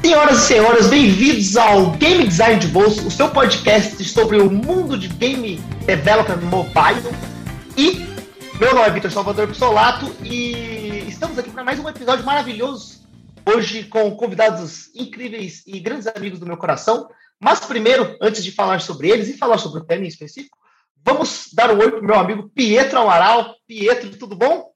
Senhoras e senhores, bem-vindos ao Game Design de Bolso, o seu podcast sobre o mundo de game developer mobile. E meu nome é Vitor Salvador Pissolato e estamos aqui para mais um episódio maravilhoso. Hoje com convidados incríveis e grandes amigos do meu coração. Mas primeiro, antes de falar sobre eles e falar sobre o tema em específico, vamos dar um oi para o meu amigo Pietro Amaral. Pietro, tudo bom?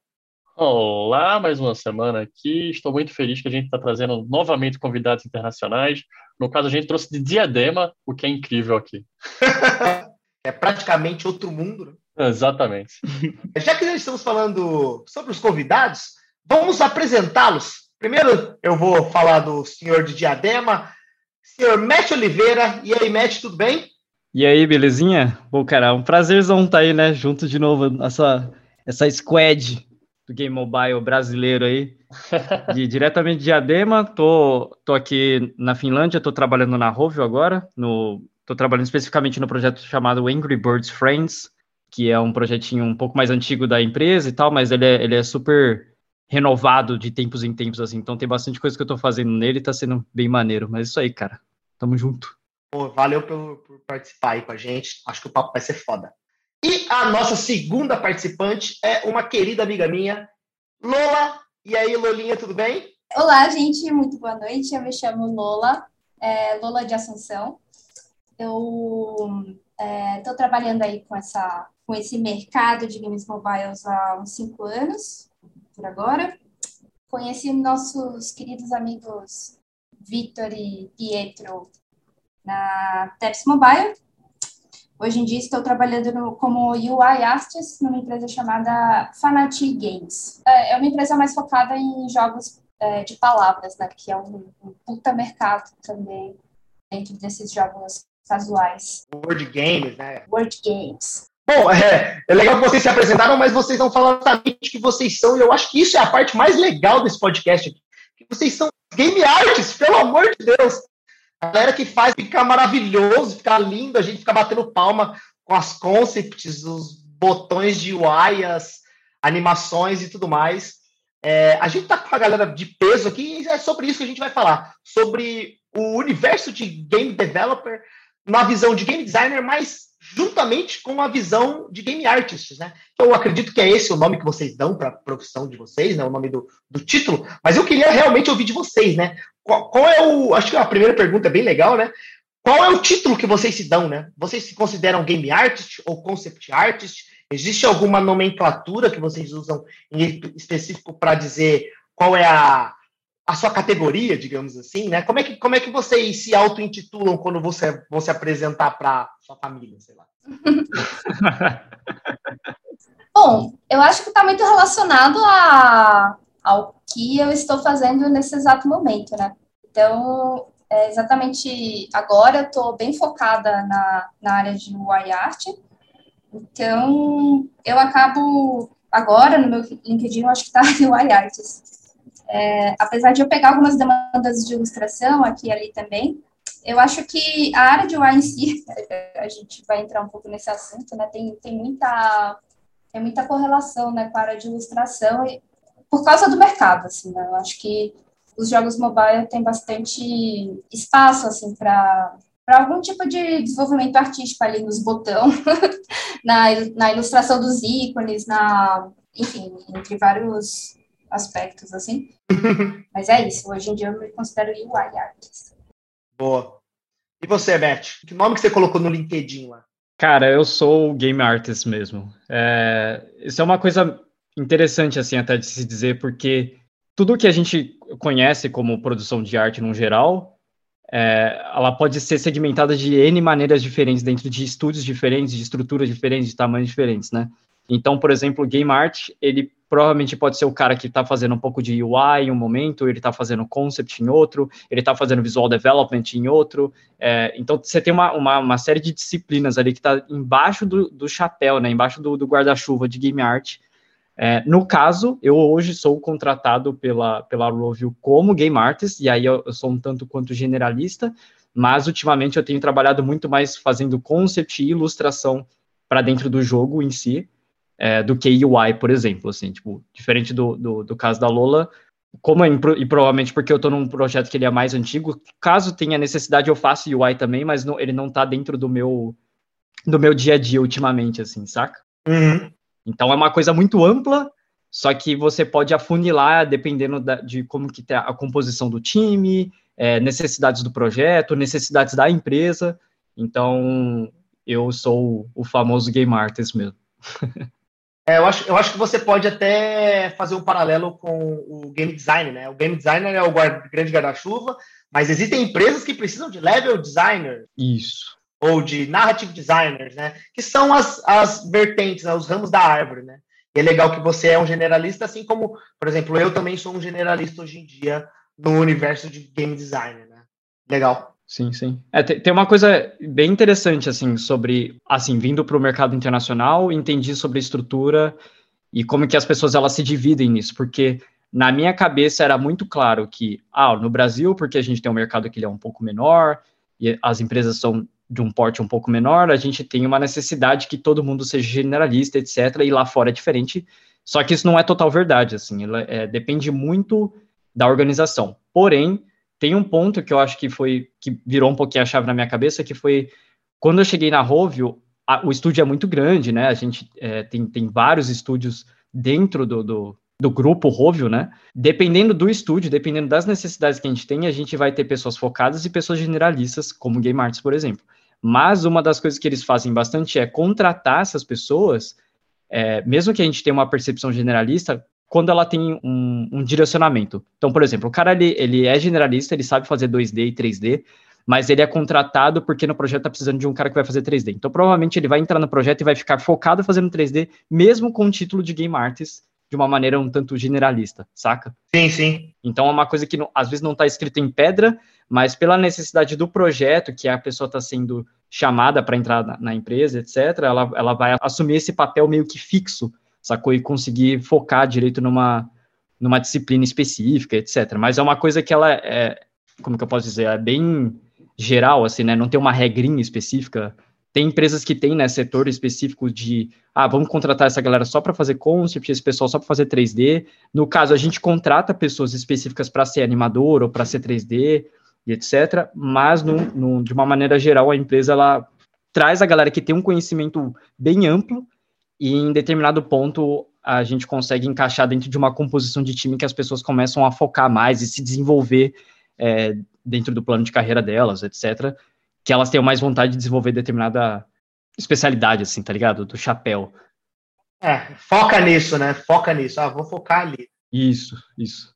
Olá, mais uma semana aqui. Estou muito feliz que a gente está trazendo novamente convidados internacionais. No caso, a gente trouxe de Diadema, o que é incrível aqui. é praticamente outro mundo, né? Exatamente. Já que nós estamos falando sobre os convidados, vamos apresentá-los. Primeiro, eu vou falar do senhor de Diadema, senhor Matt Oliveira. E aí, Matt, tudo bem? E aí, belezinha? Bom, cara, um prazerzão estar tá aí, né? Junto de novo, essa, essa squad do game mobile brasileiro aí, diretamente de Diadema. Tô, tô aqui na Finlândia, tô trabalhando na Rovio agora, no, tô trabalhando especificamente no projeto chamado Angry Birds Friends, que é um projetinho um pouco mais antigo da empresa e tal, mas ele é, ele é super renovado de tempos em tempos, assim, então tem bastante coisa que eu tô fazendo nele, tá sendo bem maneiro, mas é isso aí, cara, tamo junto. Pô, valeu por, por participar aí com a gente, acho que o papo vai ser foda. E a nossa segunda participante é uma querida amiga minha, Lola. E aí, Lolinha, tudo bem? Olá, gente, muito boa noite. Eu me chamo Lola, é, Lola de Assunção. Eu estou é, trabalhando aí com, essa, com esse mercado de games mobiles há uns cinco anos, por agora. Conheci nossos queridos amigos Vitor e Pietro na Teps Mobile Hoje em dia estou trabalhando no, como UI Artist numa empresa chamada Fanati Games. É, é uma empresa mais focada em jogos é, de palavras, né? Que é um, um puta mercado também dentro desses jogos casuais. Word games, né? Word games. Bom, é, é, legal que vocês se apresentaram, mas vocês não falaram exatamente o que vocês são, e eu acho que isso é a parte mais legal desse podcast aqui. Que vocês são game artists, pelo amor de Deus. A galera que faz fica maravilhoso, fica lindo, a gente fica batendo palma com as concepts, os botões de UI, as animações e tudo mais. É, a gente tá com a galera de peso aqui e é sobre isso que a gente vai falar. Sobre o universo de game developer, uma visão de game designer, mas juntamente com a visão de game artists, né? Eu acredito que é esse o nome que vocês dão para a profissão de vocês, né? O nome do, do título. Mas eu queria realmente ouvir de vocês, né? Qual, qual, é o. Acho que a primeira pergunta é bem legal, né? Qual é o título que vocês se dão, né? Vocês se consideram game artist ou concept artist? Existe alguma nomenclatura que vocês usam em específico para dizer qual é a, a sua categoria, digamos assim, né? Como é que, como é que vocês se auto-intitulam quando você vão se apresentar para sua família, sei lá? Bom, eu acho que está muito relacionado a, ao que eu estou fazendo nesse exato momento, né? Então, é exatamente agora eu estou bem focada na, na área de UI art, então eu acabo agora no meu LinkedIn, eu acho que está UI arts. É, apesar de eu pegar algumas demandas de ilustração aqui e ali também, eu acho que a área de UI em si, a gente vai entrar um pouco nesse assunto, né? Tem, tem, muita, tem muita correlação né, com a área de ilustração e, por causa do mercado, assim, né? Eu acho que os jogos mobile têm bastante espaço, assim, para para algum tipo de desenvolvimento artístico ali nos botões, na, na ilustração dos ícones, na, enfim, entre vários aspectos, assim. Mas é isso, hoje em dia eu me considero UI artist. Boa. E você, Beth? Que nome que você colocou no LinkedIn lá? Cara, eu sou game artist mesmo. É, isso é uma coisa interessante, assim, até de se dizer, porque tudo que a gente conhece como produção de arte no geral, é, ela pode ser segmentada de N maneiras diferentes, dentro de estúdios diferentes, de estruturas diferentes, de tamanhos diferentes, né? Então, por exemplo, game art, ele provavelmente pode ser o cara que está fazendo um pouco de UI em um momento, ele está fazendo concept em outro, ele está fazendo visual development em outro. É, então, você tem uma, uma, uma, série de disciplinas ali que está embaixo do, do chapéu, né, embaixo do, do guarda-chuva de game art, É, no caso, eu hoje sou contratado pela, pela Rovio como game artist, e aí eu, eu, sou um tanto quanto generalista, mas ultimamente eu tenho trabalhado muito mais fazendo concept e ilustração para dentro do jogo em si, é, do que UI, por exemplo, assim, tipo, diferente do, do, do caso da Lola, como é, e provavelmente porque eu estou num projeto que ele é mais antigo, caso tenha necessidade eu faço UI também, mas não, ele não está dentro do meu do meu dia a dia ultimamente, assim, saca? Uhum. Então é uma coisa muito ampla, só que você pode afunilar dependendo da, de como que tá a composição do time, é, necessidades do projeto, necessidades da empresa. Então eu sou o famoso game artist mesmo. É, eu, acho, eu acho que você pode até fazer um paralelo com o game design, né? O game designer é o guarda, grande guarda-chuva, mas existem empresas que precisam de level designer. Isso ou de narrative designers, né? Que são as, as vertentes, né? os ramos da árvore, né? E é legal que você é um generalista, assim como, por exemplo, eu também sou um generalista hoje em dia no universo de game design, né? Legal. Sim, sim. É, tem uma coisa bem interessante, assim, sobre, assim, vindo para o mercado internacional, entendi sobre a estrutura e como que as pessoas, elas se dividem nisso, porque na minha cabeça era muito claro que, ah, no Brasil, porque a gente tem um mercado que ele é um pouco menor, e as empresas são de um porte um pouco menor, a gente tem uma necessidade que todo mundo seja generalista, etc. E lá fora é diferente. Só que isso não é total verdade, assim, é, depende muito da organização. Porém, tem um ponto que eu acho que foi que virou um pouquinho a chave na minha cabeça, que foi quando eu cheguei na Rovio, a, o estúdio é muito grande, né? A gente é, tem, tem vários estúdios dentro do, do, do grupo Rovio, né? Dependendo do estúdio, dependendo das necessidades que a gente tem, a gente vai ter pessoas focadas e pessoas generalistas, como Game Arts, por exemplo. Mas uma das coisas que eles fazem bastante é contratar essas pessoas, é, mesmo que a gente tenha uma percepção generalista, quando ela tem um, um, direcionamento. Então, por exemplo, o cara ele, ele é generalista, ele sabe fazer 2D e 3D, mas ele é contratado porque no projeto está precisando de um cara que vai fazer 3D. Então, provavelmente ele vai entrar no projeto e vai ficar focado fazendo 3D, mesmo com o título de Game Artist, de uma maneira um tanto generalista, saca? Sim, sim. Então é uma coisa que não, às vezes não está escrito em pedra, mas pela necessidade do projeto, que a pessoa está sendo chamada para entrar na, na, empresa, etc., ela, ela vai assumir esse papel meio que fixo, sacou? E conseguir focar direito numa, numa disciplina específica, etc. Mas é uma coisa que ela é, como que eu posso dizer, é bem geral, assim, né? Não tem uma regrinha específica tem empresas que têm, né, setor específico de, ah, vamos contratar essa galera só para fazer concept, esse pessoal só para fazer 3D. No caso, a gente contrata pessoas específicas para ser animador ou para ser 3D e etc. Mas, no, no, de uma maneira geral, a empresa ela traz a galera que tem um conhecimento bem amplo e em determinado ponto a gente consegue encaixar dentro de uma composição de time que as pessoas começam a focar mais e se desenvolver é, dentro do plano de carreira delas, etc que elas tenham mais vontade de desenvolver determinada especialidade, assim, tá ligado? Do chapéu. É, foca nisso, né? Foca nisso. Ah, vou focar ali. Isso, isso.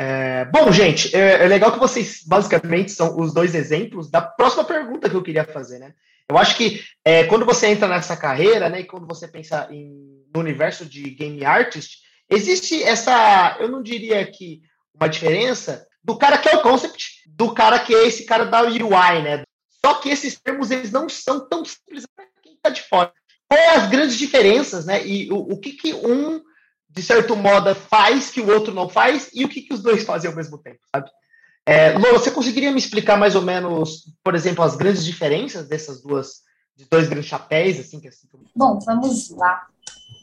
É, bom, gente, é, é, legal que vocês basicamente são os dois exemplos da próxima pergunta que eu queria fazer, né? Eu acho que é, quando você entra nessa carreira, né, e quando você pensa em, no universo de game artist, existe essa, eu não diria que uma diferença do cara que é o concept, do cara que é esse cara da UI, né? Só que esses termos eles não são tão simples para quem está de fora. Quais as grandes diferenças, né? E o, o, que, que um, de certo modo, faz que o outro não faz e o que, que os dois fazem ao mesmo tempo, sabe? É, você conseguiria me explicar mais ou menos, por exemplo, as grandes diferenças dessas duas, de dois grandes chapéus, assim, que assim? Bom, vamos lá.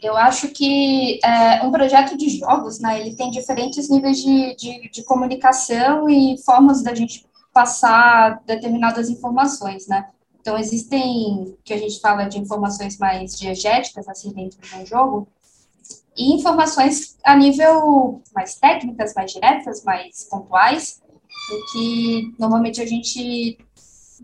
Eu acho que é, um projeto de jogos, né, ele tem diferentes níveis de, de, de comunicação e formas da gente passar determinadas informações, né? Então, existem, que a gente fala de informações mais diegéticas, assim, dentro de um jogo, e informações a nível mais técnicas, mais diretas, mais pontuais, e que normalmente a gente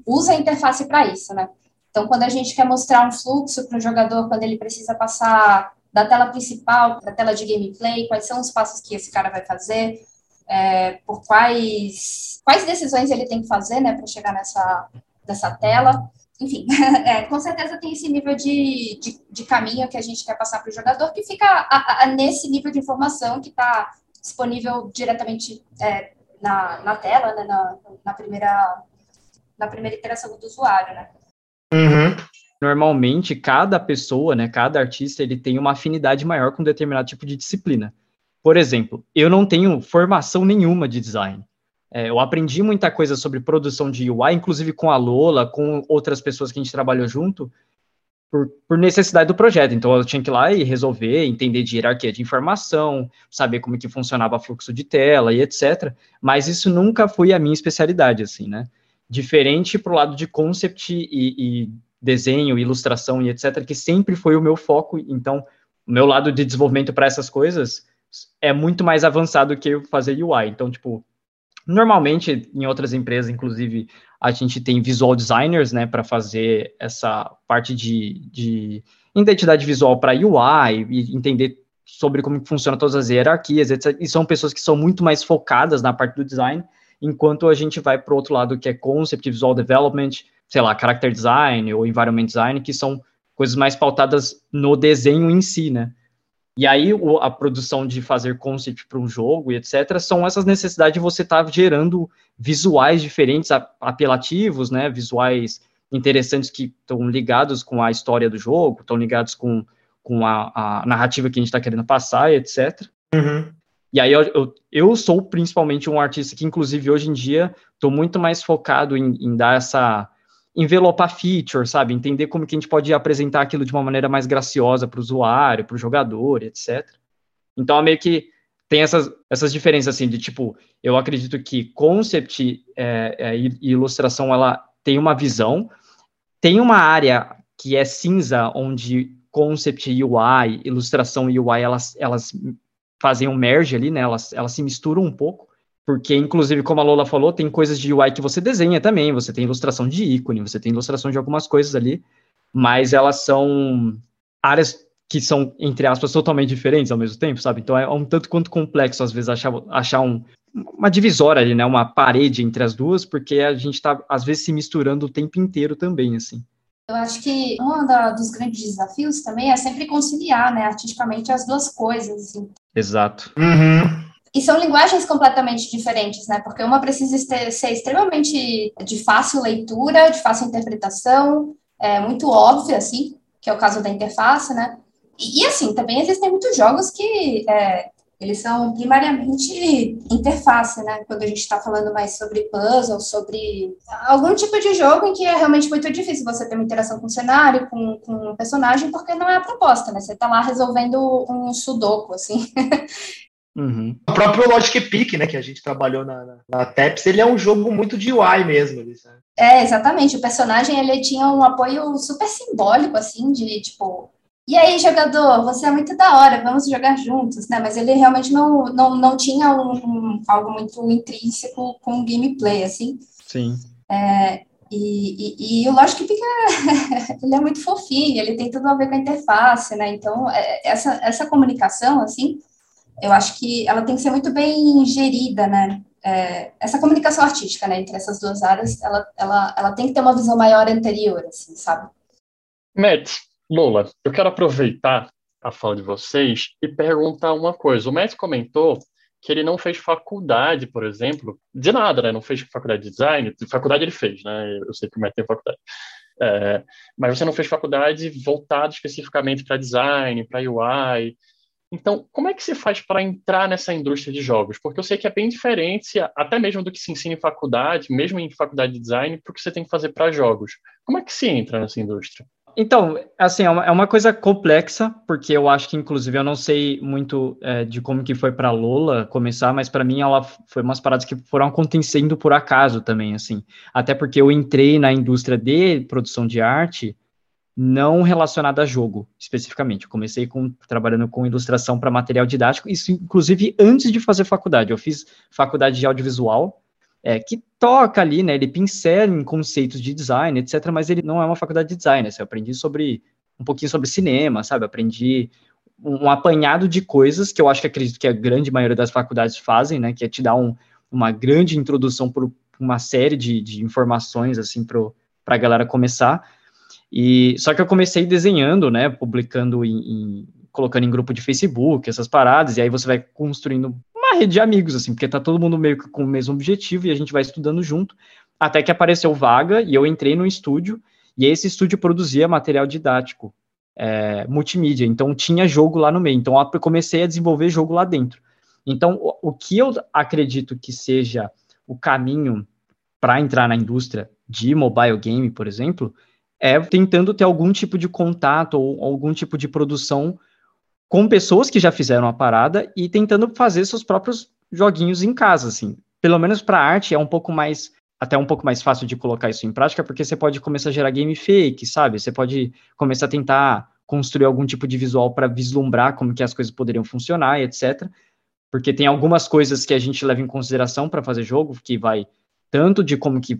usa a interface para isso, né? Então, quando a gente quer mostrar um fluxo para o jogador, quando ele precisa passar da tela principal para a tela de gameplay, quais são os passos que esse cara vai fazer, é, por quais, quais decisões ele tem que fazer né, para chegar nessa, nessa tela. Enfim, é, com certeza tem esse nível de, de, de, caminho que a gente quer passar para o jogador, que fica a, a, nesse nível de informação que está disponível diretamente é, na, na tela, né, na, na, primeira, na primeira interação do usuário. Né? Uhum. normalmente cada pessoa, né, cada artista, ele tem uma afinidade maior com um determinado tipo de disciplina. Por exemplo, eu não tenho formação nenhuma de design. É, eu aprendi muita coisa sobre produção de UI, inclusive com a Lola, com outras pessoas que a gente trabalhou junto, por, por, necessidade do projeto. Então eu tinha que ir lá e resolver, entender de hierarquia de informação, saber como que funcionava fluxo de tela e etc. Mas isso nunca foi a minha especialidade, assim, né? Diferente para o lado de concept e, e desenho, ilustração e etc., que sempre foi o meu foco. Então, o meu lado de desenvolvimento para essas coisas é muito mais avançado que fazer UI. Então, tipo, normalmente em outras empresas, inclusive, a gente tem visual designers, né, para fazer essa parte de, de identidade visual para UI e entender sobre como funciona todas as hierarquias, etc. E são pessoas que são muito mais focadas na parte do design, enquanto a gente vai para o outro lado que é concept, visual development, sei lá, character design ou environment design, que são coisas mais pautadas no desenho em si, né? E aí o, a produção de fazer concept para um jogo e etc. são essas necessidades de você estar tá gerando visuais diferentes, apelativos, né? Visuais interessantes que estão ligados com a história do jogo, estão ligados com, com a, a narrativa que a gente está querendo passar e etc. Uhum. E aí eu, eu, eu, sou principalmente um artista que, inclusive, hoje em dia, estou muito mais focado em, em dar essa envelopar feature, sabe? Entender como que a gente pode apresentar aquilo de uma maneira mais graciosa para o usuário, para o jogador, etc. Então, meio que tem essas, essas diferenças, assim, de tipo, eu acredito que concept é, é, e ilustração, ela tem uma visão, tem uma área que é cinza, onde concept e UI, ilustração e UI, elas, elas fazem um merge ali, né, elas, elas se misturam um pouco, porque, inclusive, como a Lola falou, tem coisas de UI que você desenha também, você tem ilustração de ícone, você tem ilustração de algumas coisas ali, mas elas são áreas que são, entre aspas, totalmente diferentes ao mesmo tempo, sabe? Então é um tanto quanto complexo, às vezes, achar, achar um, uma divisória ali, né? Uma parede entre as duas, porque a gente está, às vezes, se misturando o tempo inteiro também, assim. Eu acho que um da, dos grandes desafios também é sempre conciliar, né, artisticamente, as duas coisas. Assim. Exato. Uhum. E são linguagens completamente diferentes, né? Porque uma precisa ser extremamente de fácil leitura, de fácil interpretação, é, muito óbvia, assim, que é o caso da interface, né? E, e assim, também existem muitos jogos que é, eles são primariamente interface, né? Quando a gente está falando mais sobre puzzle, sobre algum tipo de jogo em que é realmente muito difícil você ter uma interação com o cenário, com, com o personagem, porque não é a proposta, né? Você está lá resolvendo um sudoku, assim. Uhum. O próprio Logic Peak, né, que a gente trabalhou na, na, na TEPS, ele é um jogo muito de UI mesmo. Ele, é, exatamente. O personagem, ele tinha um apoio super simbólico, assim, de, tipo... E aí, jogador, você é muito da hora, vamos jogar juntos, né? Mas ele realmente não, não, não tinha um, um algo muito intrínseco com o gameplay, assim. Sim. É, e, e, e, o Logic Peak, é, ele é muito fofinho, ele tem tudo a ver com a interface, né? Então, é, essa, essa comunicação, assim eu acho que ela tem que ser muito bem gerida, né? É, essa comunicação artística, né, entre essas duas áreas, ela, ela, ela tem que ter uma visão maior anterior, assim, sabe? Matt, Lola, eu quero aproveitar a fala de vocês e perguntar uma coisa. O Matt comentou que ele não fez faculdade, por exemplo, de nada, né? Não fez faculdade de design. De faculdade ele fez, né? Eu sei que o Matt tem faculdade. É, mas você não fez faculdade voltado especificamente para design, para UI. Então, como é que se faz para entrar nessa indústria de jogos? Porque eu sei que é bem diferente, até mesmo do que se ensina em faculdade, mesmo em faculdade de design, porque você tem que fazer para jogos. Como é que se entra nessa indústria? Então, assim, é uma, é uma, coisa complexa, porque eu acho que, inclusive, eu não sei muito é, de como que foi para Lola começar, mas para mim ela foi umas paradas que foram acontecendo por acaso também, assim. Até porque eu entrei na indústria de produção de arte não relacionada a jogo, especificamente. Eu comecei com, trabalhando com ilustração para material didático, isso inclusive antes de fazer faculdade. Eu fiz faculdade de audiovisual, é, que toca ali, né, ele pincela em conceitos de design, etc., mas ele não é uma faculdade de design, assim, eu aprendi sobre, um pouquinho sobre cinema, sabe, aprendi um, apanhado de coisas que eu acho que acredito que a grande maioria das faculdades fazem, né, que é te dar um, uma grande introdução por uma série de, de informações, assim, para a galera começar, e só que eu comecei desenhando, né, publicando em, em, colocando em grupo de Facebook, essas paradas, e aí você vai construindo uma rede de amigos assim, porque tá todo mundo meio que com o mesmo objetivo e a gente vai estudando junto, até que apareceu vaga e eu entrei no estúdio E esse estúdio produzia material didático, é, multimídia, então tinha jogo lá no meio. Então eu comecei a desenvolver jogo lá dentro. Então, o, o que eu acredito que seja o caminho para entrar na indústria de mobile game, por exemplo, é tentando ter algum tipo de contato ou algum tipo de produção com pessoas que já fizeram a parada e tentando fazer seus próprios joguinhos em casa, assim. Pelo menos para arte é um pouco mais até um pouco mais fácil de colocar isso em prática, porque você pode começar a gerar game fake, sabe? Você pode começar a tentar construir algum tipo de visual para vislumbrar como que as coisas poderiam funcionar, etc. Porque tem algumas coisas que a gente leva em consideração para fazer jogo, que vai tanto de como que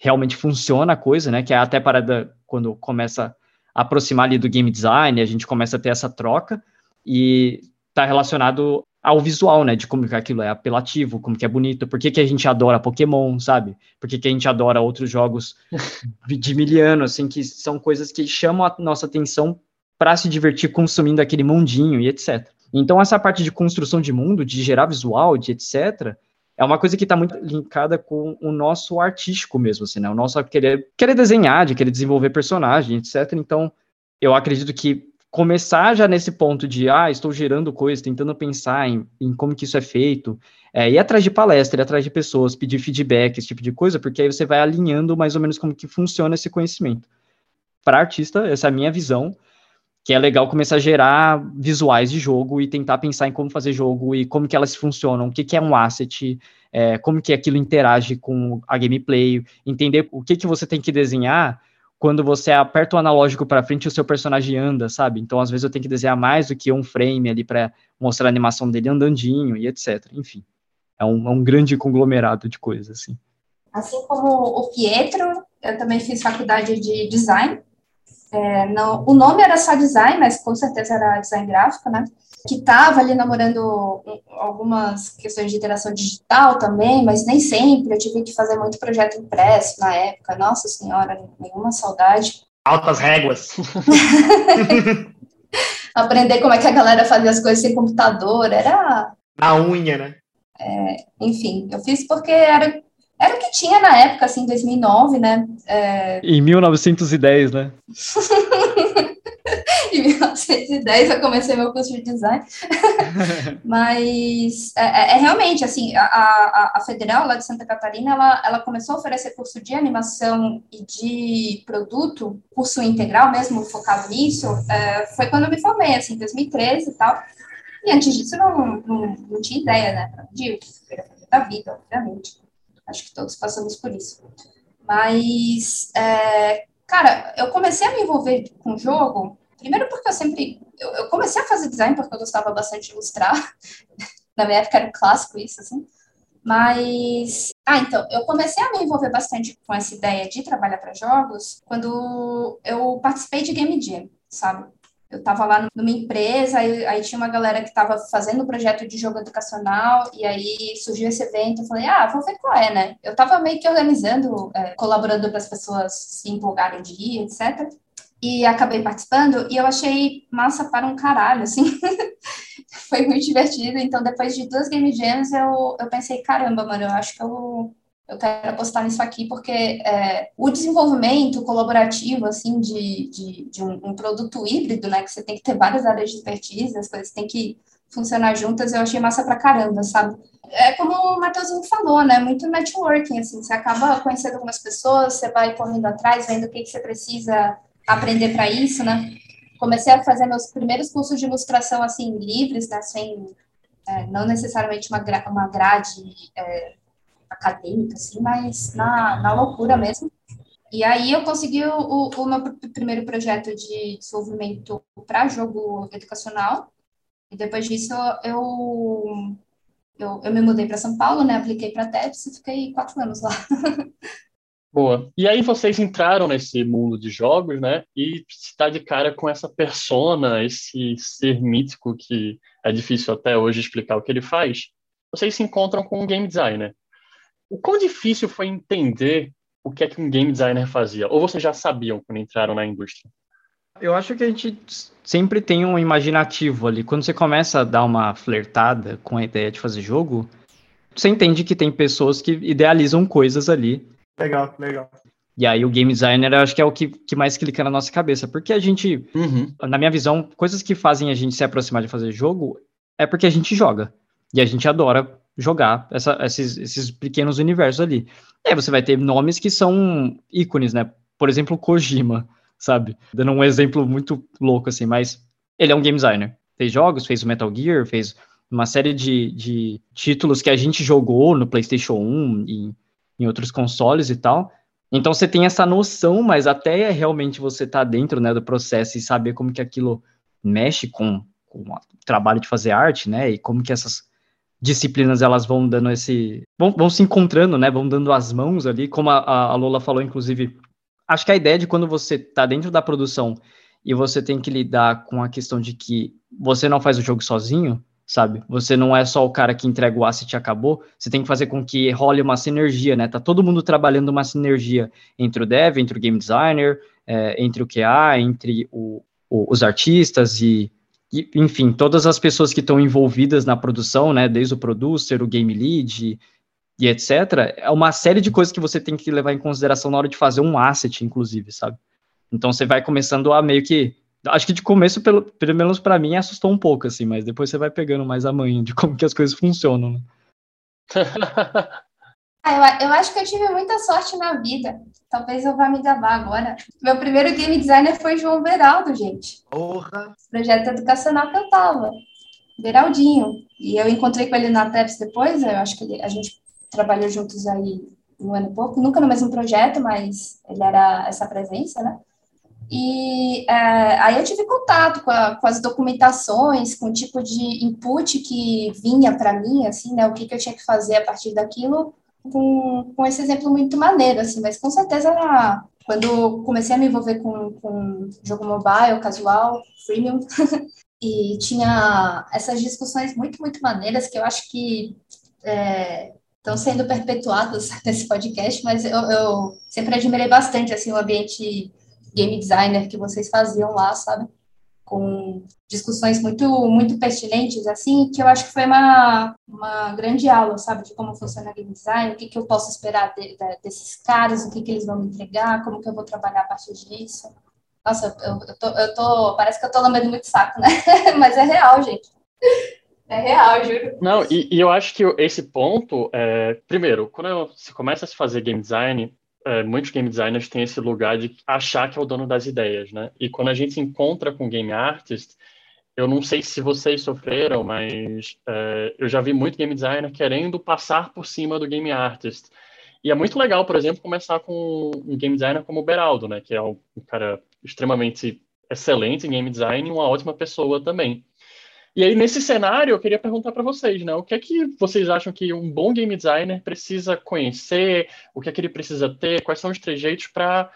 realmente funciona a coisa, né? Que é até parada quando começa a aproximar ali do game design, a gente começa a ter essa troca e está relacionado ao visual, né? De como que aquilo é apelativo, como que é bonito, por que, que a gente adora Pokémon, sabe? Por que, que a gente adora outros jogos de miliano, assim, que são coisas que chamam a nossa atenção para se divertir consumindo aquele mundinho e etc. Então, essa parte de construção de mundo, de gerar visual, de etc., é uma coisa que está muito linkada com o nosso artístico mesmo, assim, né? O nosso querer, querer desenhar, de querer desenvolver personagem, etc. Então, eu acredito que começar já nesse ponto de, ah, estou gerando coisas, tentando pensar em, em como que isso é feito, é, ir atrás de palestra, ir atrás de pessoas, pedir feedback, esse tipo de coisa, porque aí você vai alinhando mais ou menos como que funciona esse conhecimento. Para artista, essa é a minha visão, que é legal começar a gerar visuais de jogo e tentar pensar em como fazer jogo e como que elas funcionam, o que, que é um asset, é, como que aquilo interage com a gameplay, entender o que, que você tem que desenhar quando você aperta o analógico para frente o seu personagem anda, sabe? Então, às vezes, eu tenho que desenhar mais do que um frame ali para mostrar a animação dele andandinho e etc. Enfim, é um, é um grande conglomerado de coisas, assim. Assim como o Pietro, eu também fiz faculdade de design, é, não, o nome era só design, mas com certeza era design gráfico, né? Que estava ali namorando algumas questões de interação digital também, mas nem sempre. Eu tive que fazer muito projeto impresso na época. Nossa Senhora, nenhuma saudade. Altas réguas. Aprender como é que a galera fazia as coisas sem computador, era. Na unha, né? É, enfim, eu fiz porque era era o que tinha na época, assim, 2009, né? É... Em 1910, né? em 1910 eu comecei meu curso de design. Mas é, é, é, realmente, assim, a, a, a, Federal lá de Santa Catarina, ela, ela começou a oferecer curso de animação e de produto, curso integral mesmo, focado nisso, é, foi quando eu me formei, assim, em 2013 e tal. E antes disso, não, não, não tinha ideia, né? De o que eu fazer da vida, obviamente. Acho que todos passamos por isso. Mas, é, cara, eu comecei a me envolver com o jogo, primeiro porque eu sempre. Eu, eu, comecei a fazer design porque eu gostava bastante de ilustrar. Na minha época era um clássico isso, assim. Mas. Ah, então, eu comecei a me envolver bastante com essa ideia de trabalhar para jogos quando eu participei de Game Jam, sabe? Eu estava lá numa empresa, aí, aí, tinha uma galera que estava fazendo um projeto de jogo educacional, e aí surgiu esse evento, eu falei, ah, vou ver qual é, né? Eu estava meio que organizando, é, colaborando para as pessoas se empolgarem de ir, etc. E acabei participando, e eu achei massa para um caralho, assim. Foi muito divertido, então depois de duas game jams, eu, eu pensei, caramba, mano, eu acho que eu eu quero apostar nisso aqui porque é, o desenvolvimento colaborativo, assim, de, de, de um, um, produto híbrido, né, que você tem que ter várias áreas de expertise, as coisas têm que funcionar juntas, eu achei massa pra caramba, sabe? É como o Matheusinho falou, né, muito networking, assim, você acaba conhecendo algumas pessoas, você vai correndo atrás, vendo o que, que você precisa aprender para isso, né? Comecei a fazer meus primeiros cursos de ilustração, assim, livres, né, sem, é, não necessariamente uma, gra uma grade é, acadêmica, assim, mas na, na loucura mesmo. E aí eu consegui o, o meu primeiro projeto de desenvolvimento para jogo educacional. E depois disso eu, eu, eu me mudei para São Paulo, né? Apliquei para a TEPS e fiquei quatro anos lá. Boa. E aí vocês entraram nesse mundo de jogos, né? E está de cara com essa persona, esse ser mítico que é difícil até hoje explicar o que ele faz. Vocês se encontram com um game designer. O quão difícil foi entender o que é que um game designer fazia? Ou vocês já sabiam quando entraram na indústria? Eu acho que a gente sempre tem um imaginativo ali. Quando você começa a dar uma flertada com a ideia de fazer jogo, você entende que tem pessoas que idealizam coisas ali. Legal, legal. E aí o game designer eu acho que é o que, que mais clica na nossa cabeça, porque a gente, Uhum. na minha visão, coisas que fazem a gente se aproximar de fazer jogo é porque a gente joga. E a gente adora jogar essa- esses, esses pequenos universos ali. E aí você vai ter nomes que são ícones, né? Por exemplo, Kojima, sabe? Dando um exemplo muito louco assim, mas ele é um game designer. Fez jogos, fez o Metal Gear, fez uma série de, de títulos que a gente jogou no PlayStation 1 e em outros consoles e tal. Então você tem essa noção, mas até realmente você tá dentro né, do processo e saber como que aquilo mexe com, com o trabalho de fazer arte, né? E como que essas disciplinas elas vão dando esse. vão, vão se encontrando, né? Vão dando as mãos ali, como a, a Lola falou, inclusive. Acho que a ideia de quando você tá dentro da produção e você tem que lidar com a questão de que você não faz o jogo sozinho, sabe? Você não é só o cara que entrega o asset e acabou, você tem que fazer com que role uma sinergia, né? Tá todo mundo trabalhando uma sinergia entre o dev, entre o game designer, é, entre o QA, entre o, o, os artistas e, enfim, todas as pessoas que estão envolvidas na produção, né? Desde o producer, o game lead e etc. É uma série de coisas que você tem que levar em consideração na hora de fazer um asset, inclusive, sabe? Então você vai começando a meio que Acho que de começo, pelo, pelo menos para mim, assustou um pouco, assim, mas depois você vai pegando mais a manha de como que as coisas funcionam, né? Ah, eu, eu acho que eu tive muita sorte na vida. Talvez eu vá me gabar agora. Meu primeiro game designer foi João Beraldo, gente. Porra! Projeto educacional que eu tava. Beraldinho. E eu encontrei com ele na TEPS depois, eu acho que ele, a gente trabalhou juntos aí um ano e pouco, nunca no mesmo projeto, mas ele era essa presença, né? E é, aí eu tive contato com, a, com, as documentações, com o tipo de input que vinha para mim, assim, né? O que, que eu tinha que fazer a partir daquilo, com, com esse exemplo muito maneiro, assim. Mas com certeza, quando comecei a me envolver com, com jogo mobile, casual, freemium, e tinha essas discussões muito, muito maneiras que eu acho que é, estão sendo perpetuadas nesse podcast, mas eu, eu sempre admirei bastante, assim, o ambiente game designer que vocês faziam lá, sabe? Com discussões muito, muito pertinentes, assim, que eu acho que foi uma, uma grande aula, sabe? De como funciona game design, o que, que eu posso esperar de, de, desses caras, o que, que eles vão me entregar, como que eu vou trabalhar a partir disso. Nossa, eu, eu, tô, eu tô, parece que eu tô lambendo muito saco, né? Mas é real, gente. É real, juro. Não, e, e eu acho que esse ponto, é, primeiro, quando você começa a se fazer game design, é, muitos game designers têm esse lugar de achar que é o dono das ideias, né? E quando a gente se encontra com game artist, eu não sei se vocês sofreram, mas é, eu já vi muito game designer querendo passar por cima do game artist. E é muito legal, por exemplo, começar com um game designer como o Beraldo, né? Que é um cara extremamente excelente em game design e uma ótima pessoa também. E aí, nesse cenário, eu queria perguntar para vocês, né? O que é que vocês acham que um bom game designer precisa conhecer? O que é que ele precisa ter? Quais são os trejeitos para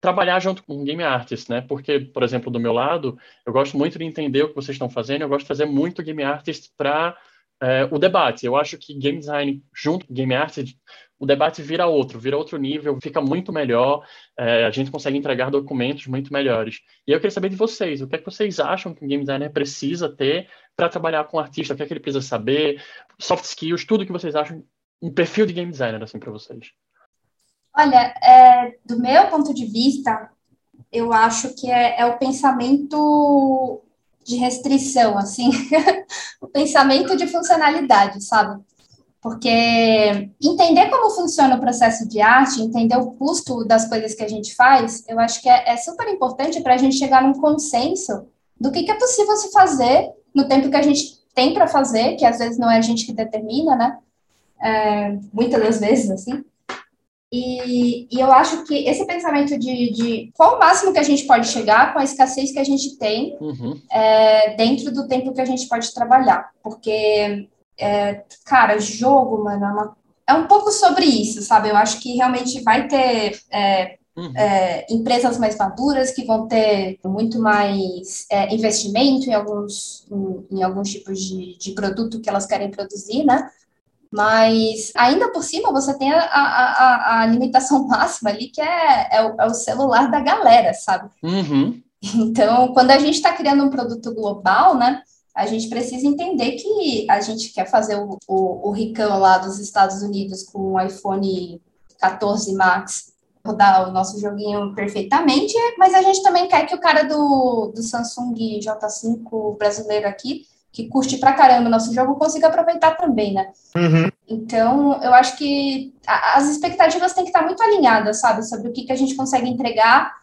trabalhar junto com um game artist, né? Porque, por exemplo, do meu lado, eu gosto muito de entender o que vocês estão fazendo, eu gosto de trazer muito game artist para é, o debate. Eu acho que game design junto com game artist, o debate vira outro, vira outro nível, fica muito melhor, é, a gente consegue entregar documentos muito melhores. E eu queria saber de vocês, o que é que vocês acham que um game designer precisa ter para trabalhar com o artista, o que é que ele precisa saber, soft skills, tudo que vocês acham, um perfil de game designer, assim, para vocês. Olha, é, do meu ponto de vista, eu acho que é, é o pensamento de restrição, assim, o pensamento de funcionalidade, sabe? Porque entender como funciona o processo de arte, entender o custo das coisas que a gente faz, eu acho que é, é super importante para a gente chegar num consenso do que, que, é possível se fazer no tempo que a gente tem para fazer, que às vezes não é a gente que determina, né? É, muitas das vezes, assim. E, e, eu acho que esse pensamento de, de, qual o máximo que a gente pode chegar com a escassez que a gente tem uhum. é, dentro do tempo que a gente pode trabalhar. Porque, é, cara, jogo, mano, é, uma, é, um pouco sobre isso, sabe? Eu acho que realmente vai ter uhum. empresas mais maduras que vão ter muito mais é, investimento em alguns, em, em alguns tipos de, de produto que elas querem produzir, né? Mas ainda por cima você tem a, a, a, limitação máxima ali, que é, é, o, é o celular da galera, sabe? Uhum. Então, quando a gente está criando um produto global, né? A gente precisa entender que a gente quer fazer o, o, o ricão lá dos Estados Unidos com o iPhone 14 Max rodar o nosso joguinho perfeitamente, mas a gente também quer que o cara do, do Samsung J5 brasileiro aqui, que curte pra caramba o nosso jogo, consiga aproveitar também, né? Uhum. Então, eu acho que as expectativas têm que estar muito alinhadas, sabe? Sobre o que, que a gente consegue entregar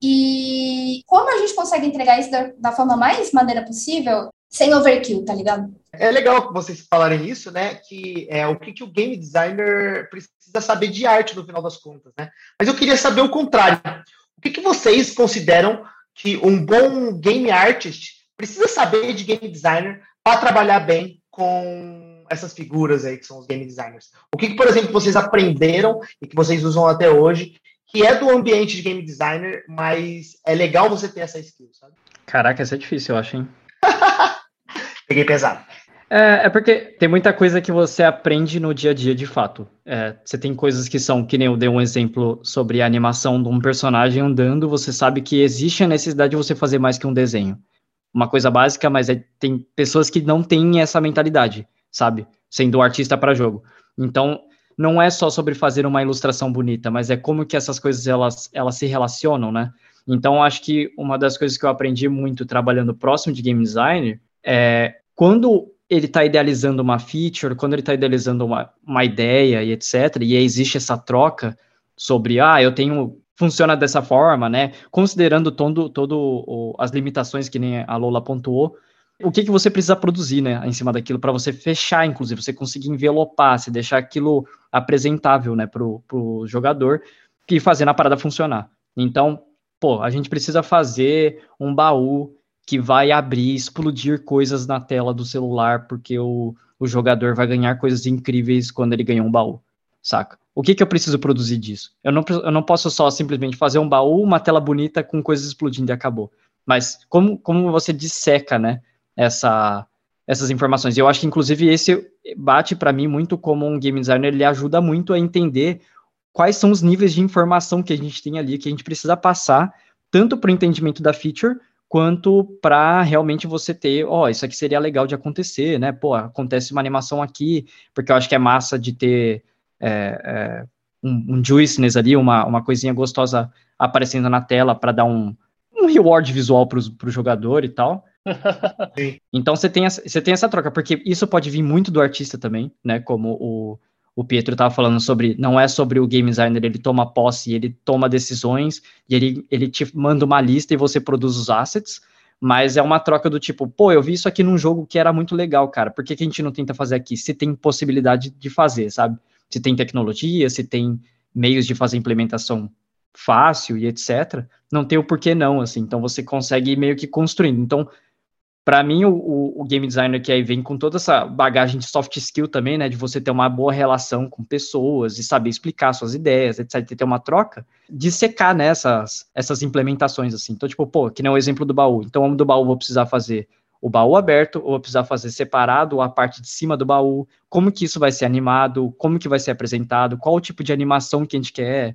e como a gente consegue entregar isso da, da forma mais maneira possível, sem overkill, tá ligado? É legal vocês falarem isso, né? Que é o que, que o game designer precisa saber de arte no final das contas, né? Mas eu queria saber o contrário. O que, que vocês consideram que um bom game artist precisa saber de game designer para trabalhar bem com essas figuras aí que são os game designers? O que, que, por exemplo, vocês aprenderam e que vocês usam até hoje, que é do ambiente de game designer, mas é legal você ter essa skill, sabe? Caraca, isso é difícil, eu acho, hein? Peguei pesado. É, é, porque tem muita coisa que você aprende no dia a dia de fato. É, você tem coisas que são, que nem eu dei um exemplo sobre a animação de um personagem andando, você sabe que existe a necessidade de você fazer mais que um desenho. Uma coisa básica, mas é, tem pessoas que não têm essa mentalidade, sabe? Sendo artista para jogo. Então, não é só sobre fazer uma ilustração bonita, mas é como que essas coisas elas, elas se relacionam, né? Então, acho que uma das coisas que eu aprendi muito trabalhando próximo de game design é quando ele está idealizando uma feature, quando ele está idealizando uma, uma ideia e etc., e existe essa troca sobre, ah, eu tenho, funciona dessa forma, né? Considerando todo, todo as limitações que nem a Lola pontuou, o que, que você precisa produzir, né, em cima daquilo, para você fechar, inclusive, você conseguir envelopar, se deixar aquilo apresentável, né, pro, jogador, e fazer a parada funcionar. Então, pô, a gente precisa fazer um baú que vai abrir, explodir coisas na tela do celular, porque o, o jogador vai ganhar coisas incríveis quando ele ganhar um baú, saca? O que, que eu preciso produzir disso? Eu não, eu não posso só simplesmente fazer um baú, uma tela bonita com coisas explodindo e acabou. Mas como, como você disseca, né, essa, essas informações? Eu acho que, inclusive, esse bate para mim muito como um game designer, ele ajuda muito a entender quais são os níveis de informação que a gente tem ali, que a gente precisa passar, tanto para o entendimento da feature, quanto para realmente você ter, ó, oh, isso aqui seria legal de acontecer, né? Pô, acontece uma animação aqui, porque eu acho que é massa de ter é, é, um, um juiciness ali, uma, uma coisinha gostosa aparecendo na tela para dar um, um reward visual para o jogador e tal. então você tem, essa, você tem essa troca, porque isso pode vir muito do artista também, né? Como o, o Pietro estava falando sobre, não é sobre o game designer, ele toma posse, ele toma decisões, e ele, ele te manda uma lista e você produz os assets, mas é uma troca do tipo, pô, eu vi isso aqui num jogo que era muito legal, cara, por que, que a gente não tenta fazer aqui? Se tem possibilidade de fazer, sabe? Se tem tecnologia, se tem meios de fazer implementação fácil e etc., não tem o porquê não, assim, então você consegue meio que construindo. Então, para mim, o, o, game designer que aí vem com toda essa bagagem de soft skill também, né, de você ter uma boa relação com pessoas e saber explicar suas ideias, etc, ter uma troca, de secar nessas né, essas implementações, assim. Então, tipo, pô, que nem o exemplo do baú. Então, do baú vou precisar fazer o baú aberto, ou vou precisar fazer separado a parte de cima do baú, como que isso vai ser animado, como que vai ser apresentado, qual o tipo de animação que a gente quer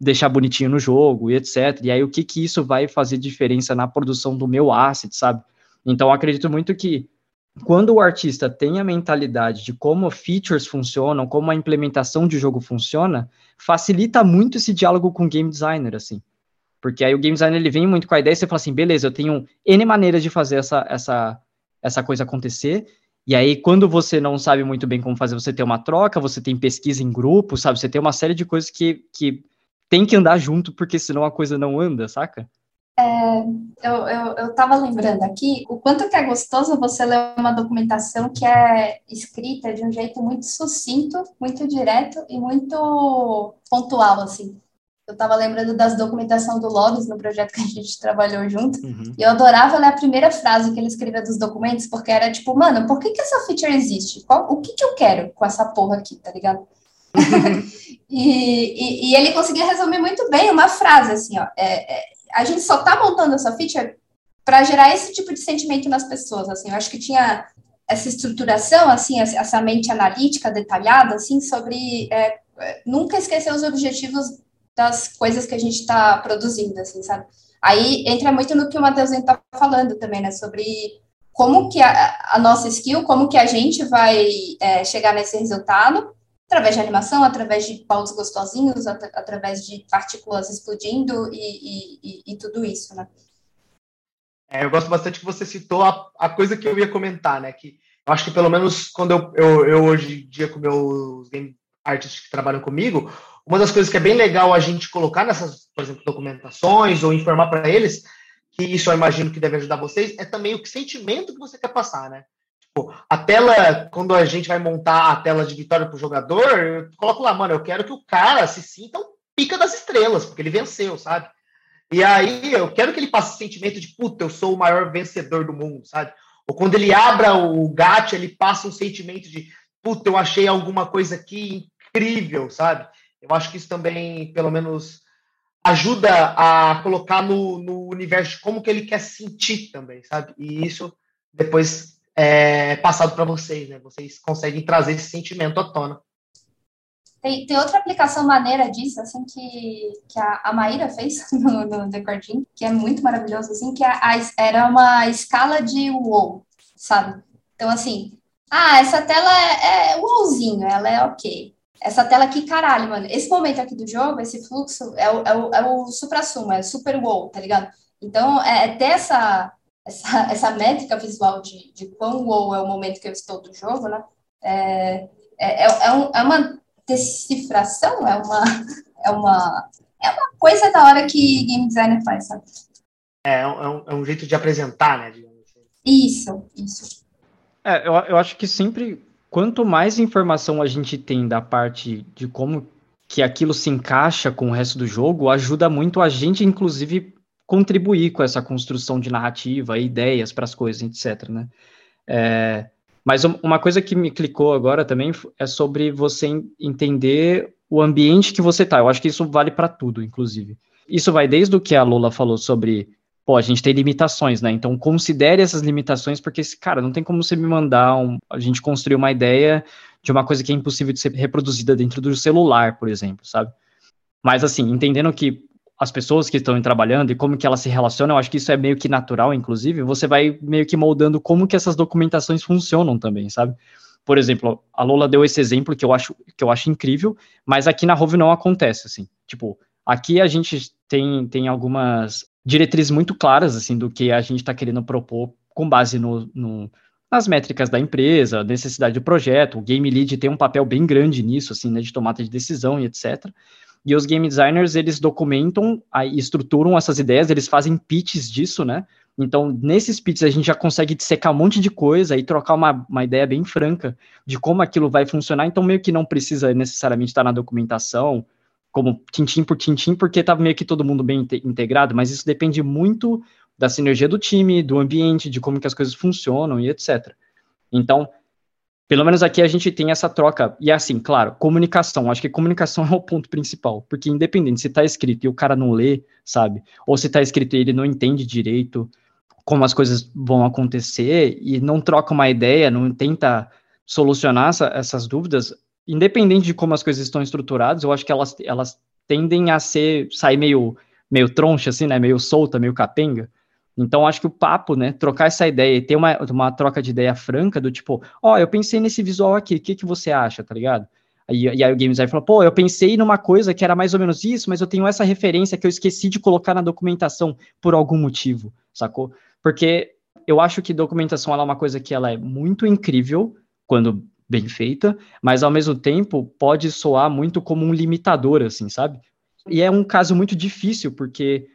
deixar bonitinho no jogo e etc. E aí, o que que isso vai fazer diferença na produção do meu asset, sabe? Então, acredito muito que quando o artista tem a mentalidade de como features funcionam, como a implementação de jogo funciona, facilita muito esse diálogo com o game designer, assim. Porque aí o game designer ele vem muito com a ideia e você fala assim, beleza, eu tenho N maneiras de fazer essa, essa, essa coisa acontecer. E aí, quando você não sabe muito bem como fazer, você tem uma troca, você tem pesquisa em grupo, sabe? Você tem uma série de coisas que, que tem que andar junto, porque senão a coisa não anda, saca? É, eu, eu, eu tava lembrando aqui o quanto que é gostoso você ler uma documentação que é escrita de um jeito muito sucinto, muito direto e muito pontual, assim. Eu tava lembrando das documentação do Logos no projeto que a gente trabalhou junto, uhum. e eu adorava ler a primeira frase que ele escrevia dos documentos, porque era tipo, mano, por que que essa feature existe? Qual, o que que eu quero com essa porra aqui, tá ligado? e, e, e, ele conseguia resumir muito bem uma frase, assim, ó, é, é a gente só tá montando essa feature para gerar esse tipo de sentimento nas pessoas, assim, eu acho que tinha essa estruturação, assim, essa mente analítica detalhada, assim, sobre é, nunca esquecer os objetivos das coisas que a gente está produzindo, assim, sabe? Aí entra muito no que o Matheus está falando também, né, sobre como que a, a, nossa skill, como que a gente vai é, chegar nesse resultado, através de animação, através de paus gostosinhos, at através de partículas explodindo e, e, e, e tudo isso, né? É, eu gosto bastante que você citou a, a, coisa que eu ia comentar, né? Que eu acho que pelo menos quando eu, eu, eu hoje em dia com meus game artists que trabalham comigo, uma das coisas que é bem legal a gente colocar nessas, por exemplo, documentações ou informar para eles, que isso eu imagino que deve ajudar vocês, é também o sentimento que você quer passar, né? A tela, quando a gente vai montar a tela de vitória para o jogador, eu coloco lá, mano, eu quero que o cara se sinta um pica das estrelas, porque ele venceu, sabe? E aí eu quero que ele passe esse sentimento de, puta, eu sou o maior vencedor do mundo, sabe? Ou quando ele abra o gato, ele passa um sentimento de, puta, eu achei alguma coisa aqui incrível, sabe? Eu acho que isso também, pelo menos, ajuda a colocar no, no universo como que ele quer sentir também, sabe? E isso depois é passado para vocês, né? Vocês conseguem trazer esse sentimento à tona. Tem, tem outra aplicação maneira disso, assim, que, que a, a Maíra fez no, no Decording, que é muito maravilhoso, assim, que a, a, era uma escala de WoW, sabe? Então, assim, ah, essa tela é, é WoWzinho, ela é ok. Essa tela aqui, caralho, mano, esse momento aqui do jogo, esse fluxo, é o, é o, é o supra-sumo, é super WoW, tá ligado? Então, é, é ter essa, essa, essa métrica visual de, de quão WoW é o momento que eu estou do jogo, né? É, é, é, é, um, é uma decifração, é uma, é uma, é uma coisa da hora que game designer faz, sabe? É, é, um, é um jeito de apresentar, né? Assim. Isso, isso. É, eu, eu acho que sempre, quanto mais informação a gente tem da parte de como que aquilo se encaixa com o resto do jogo, ajuda muito a gente, inclusive, contribuir com essa construção de narrativa, ideias para as coisas, etc. Né? É, mas uma coisa que me clicou agora também é sobre você entender o ambiente que você está. Eu acho que isso vale para tudo, inclusive. Isso vai desde o que a Lola falou sobre, pô, a gente tem limitações, né? Então considere essas limitações, porque, cara, não tem como você me mandar um, a gente construir uma ideia de uma coisa que é impossível de ser reproduzida dentro do celular, por exemplo, sabe? Mas assim, entendendo que as pessoas que estão trabalhando e como que elas se relacionam, eu acho que isso é meio que natural, inclusive, você vai meio que moldando como que essas documentações funcionam também, sabe? Por exemplo, a Lola deu esse exemplo que eu acho, que eu acho incrível, mas aqui na Rove não acontece, assim. Tipo, aqui a gente tem, tem algumas diretrizes muito claras, assim, do que a gente está querendo propor com base no, no, nas métricas da empresa, necessidade do projeto, o Game Lead tem um papel bem grande nisso, assim, né, de tomada de decisão e etc., e os game designers, eles documentam estruturam essas ideias, eles fazem pitches disso, né? Então, nesses pitches, a gente já consegue dissecar um monte de coisa e trocar uma, uma ideia bem franca de como aquilo vai funcionar. Então, meio que não precisa necessariamente estar na documentação, como tintim por tintim, porque tá meio que todo mundo bem integrado, mas isso depende muito da sinergia do time, do ambiente, de como que as coisas funcionam e etc. Então, pelo menos aqui a gente tem essa troca. E é assim, claro, comunicação. Acho que comunicação é o ponto principal. Porque independente se está escrito e o cara não lê, sabe? Ou se está escrito e ele não entende direito como as coisas vão acontecer e não troca uma ideia, não tenta solucionar essa, essas dúvidas, independente de como as coisas estão estruturadas, eu acho que elas, elas tendem a ser, sair meio, meio troncha, assim, né? Meio solta, meio capenga. Então, acho que o papo, né, trocar essa ideia e ter uma, uma troca de ideia franca do tipo, ó, oh, eu pensei nesse visual aqui, o que, que você acha, tá ligado? Aí, e aí o game designer falou, pô, eu pensei numa coisa que era mais ou menos isso, mas eu tenho essa referência que eu esqueci de colocar na documentação por algum motivo, sacou? Porque eu acho que documentação é uma coisa que ela é muito incrível quando bem feita, mas ao mesmo tempo pode soar muito como um limitador, assim, sabe? E é um caso muito difícil, porque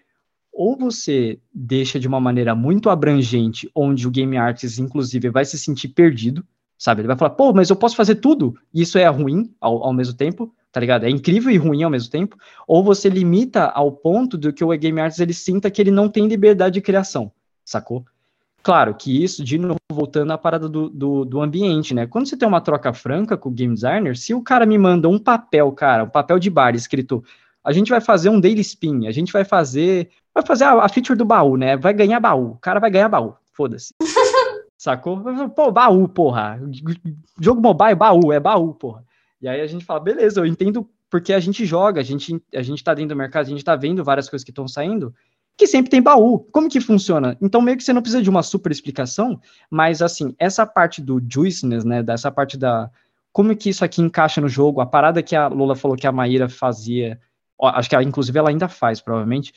ou você deixa de uma maneira muito abrangente, onde o game artist, inclusive, vai se sentir perdido, sabe? Ele vai falar, pô, mas eu posso fazer tudo, isso é ruim ao, ao mesmo tempo, tá ligado? É incrível e ruim ao mesmo tempo. Ou você limita ao ponto do que o game artist ele sinta que ele não tem liberdade de criação, sacou? Claro que isso, de novo, voltando à parada do, do, do, ambiente, né? Quando você tem uma troca franca com o game designer, se o cara me manda um papel, cara, um papel de bar escrito a gente vai fazer um daily spin, a gente vai fazer, vai fazer a, a feature do baú, né? Vai ganhar baú, o cara vai ganhar baú, foda-se. Sacou? Pô, baú, porra. Jogo mobile, baú, é baú, porra. E aí a gente fala, beleza, eu entendo porque a gente joga, a gente, a gente tá dentro do mercado, a gente tá vendo várias coisas que estão saindo, que sempre tem baú. Como que funciona? Então, meio que você não precisa de uma super explicação, mas assim, essa parte do juiciness, né, dessa parte da como que isso aqui encaixa no jogo, a parada que a Lula falou que a Maíra fazia, acho que ela, inclusive ela ainda faz, provavelmente,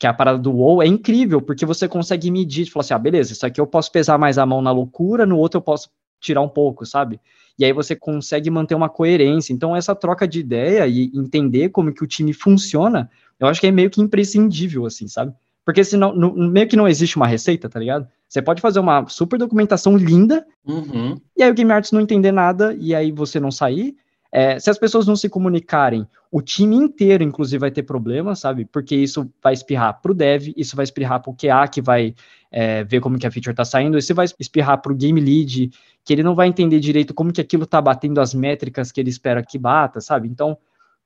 que a parada do WoW é incrível, porque você consegue medir, falar assim, ah, beleza, isso aqui eu posso pesar mais a mão na loucura, no outro eu posso tirar um pouco, sabe? E aí você consegue manter uma coerência. Então, essa troca de ideia e entender como que o time funciona, eu acho que é meio que imprescindível, assim, sabe? Porque senão, no, meio que não existe uma receita, tá ligado? Você pode fazer uma super documentação linda, uhum. e aí o Game Arts não entender nada, e aí você não sair, é, se as pessoas não se comunicarem, o time inteiro, inclusive, vai ter problemas, sabe? Porque isso vai espirrar para o dev, isso vai espirrar para o QA, que vai é, ver como que a feature está saindo, isso vai espirrar para o game lead, que ele não vai entender direito como que aquilo está batendo as métricas que ele espera que bata, sabe? Então,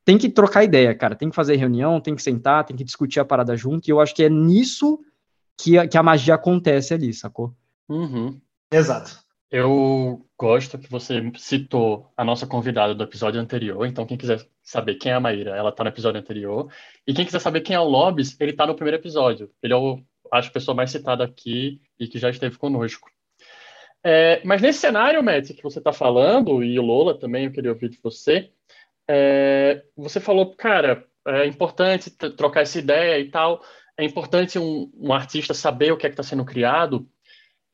tem que trocar ideia, cara. Tem que fazer reunião, tem que sentar, tem que discutir a parada junto, e eu acho que é nisso que a, que a magia acontece ali, sacou? Uhum. Exato. Eu gosto que você citou a nossa convidada do episódio anterior, então quem quiser saber quem é a Maíra, ela está no episódio anterior. E quem quiser saber quem é o Lobis, ele está no primeiro episódio. Ele é o, acho, a pessoa mais citada aqui e que já esteve conosco. É, mas nesse cenário, Matt, que você está falando, e o Lola também, eu queria ouvir de você, é, você falou, cara, é importante trocar essa ideia e tal, é importante um, um artista saber o que é que está sendo criado,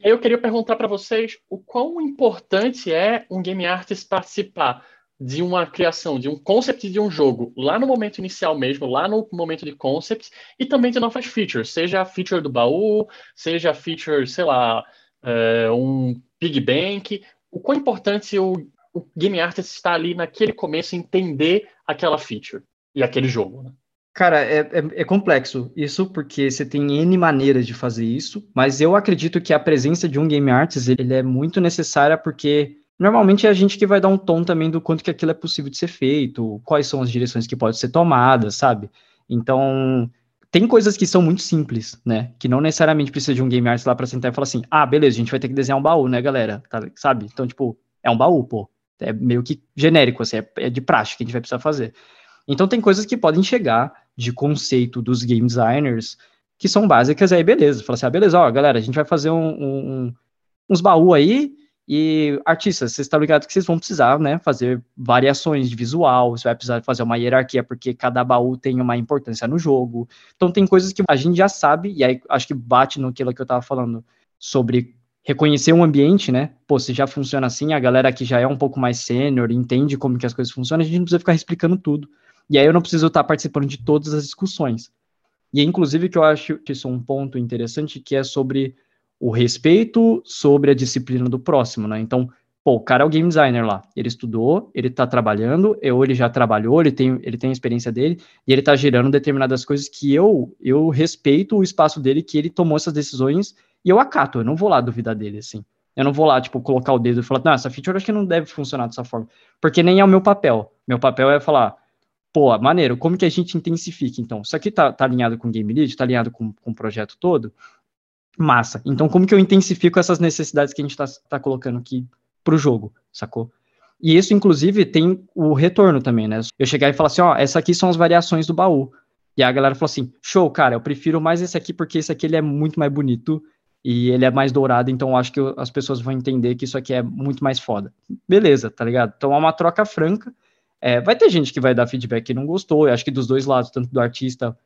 eu queria perguntar para vocês o quão importante é um game artist participar de uma criação, de um concept de um jogo, lá no momento inicial mesmo, lá no momento de concept, e também de novas features, seja a feature do baú, seja a feature, sei lá, é, um Big Bank, o quão importante o, o game artist estar ali naquele começo entender aquela feature e aquele jogo, né? Cara, é, é, é, complexo isso, porque você tem N maneiras de fazer isso, mas eu acredito que a presença de um game artist ele é muito necessária porque normalmente é a gente que vai dar um tom também do quanto que aquilo é possível de ser feito, quais são as direções que podem ser tomadas, sabe? Então, tem coisas que são muito simples, né? Que não necessariamente precisa de um game artist lá para sentar e falar assim: ah, beleza, a gente vai ter que desenhar um baú, né, galera? Tá, sabe? Então, tipo, é um baú, pô. É meio que genérico, assim, é, é de praxe que a gente vai precisar fazer. Então tem coisas que podem chegar de conceito dos game designers que são básicas, aí beleza. Fala assim, ah, beleza, ó, galera, a gente vai fazer um, um, uns baú aí, e artistas, vocês estão ligados que vocês vão precisar, né, fazer variações de visual, você vai precisar fazer uma hierarquia, porque cada baú tem uma importância no jogo. Então tem coisas que a gente já sabe, e aí acho que bate no que eu tava falando sobre reconhecer um ambiente, né? Pô, se já funciona assim, a galera que já é um pouco mais sênior, entende como que as coisas funcionam, a gente não precisa ficar explicando tudo. E aí eu não preciso estar participando de todas as discussões. E inclusive que eu acho que isso é um ponto interessante, que é sobre o respeito sobre a disciplina do próximo, né? Então, pô, o cara é o game designer lá, ele estudou, ele está trabalhando, ou ele já trabalhou, ele tem, ele tem a experiência dele, e ele está gerando determinadas coisas que eu, eu respeito o espaço dele, que ele tomou essas decisões, e eu acato, eu não vou lá duvidar dele, assim. Eu não vou lá, tipo, colocar o dedo e falar, não, essa feature acho que não deve funcionar dessa forma, porque nem é o meu papel. Meu papel é falar, pô, maneiro, como que a gente intensifica, então? Isso aqui tá, tá alinhado com o Game Lead, tá alinhado com, com o projeto todo? Massa. Então, como que eu intensifico essas necessidades que a gente tá, tá colocando aqui pro jogo, sacou? E isso, inclusive, tem o retorno também, né? Eu chegar e falar assim, ó, essa aqui são as variações do baú. E a galera falou assim, show, cara, eu prefiro mais esse aqui porque esse aqui ele é muito mais bonito e ele é mais dourado, então eu acho que as pessoas vão entender que isso aqui é muito mais foda. Beleza, tá ligado? Então é uma troca franca, é, vai ter gente que vai dar feedback que não gostou, eu acho que dos dois lados, tanto do artista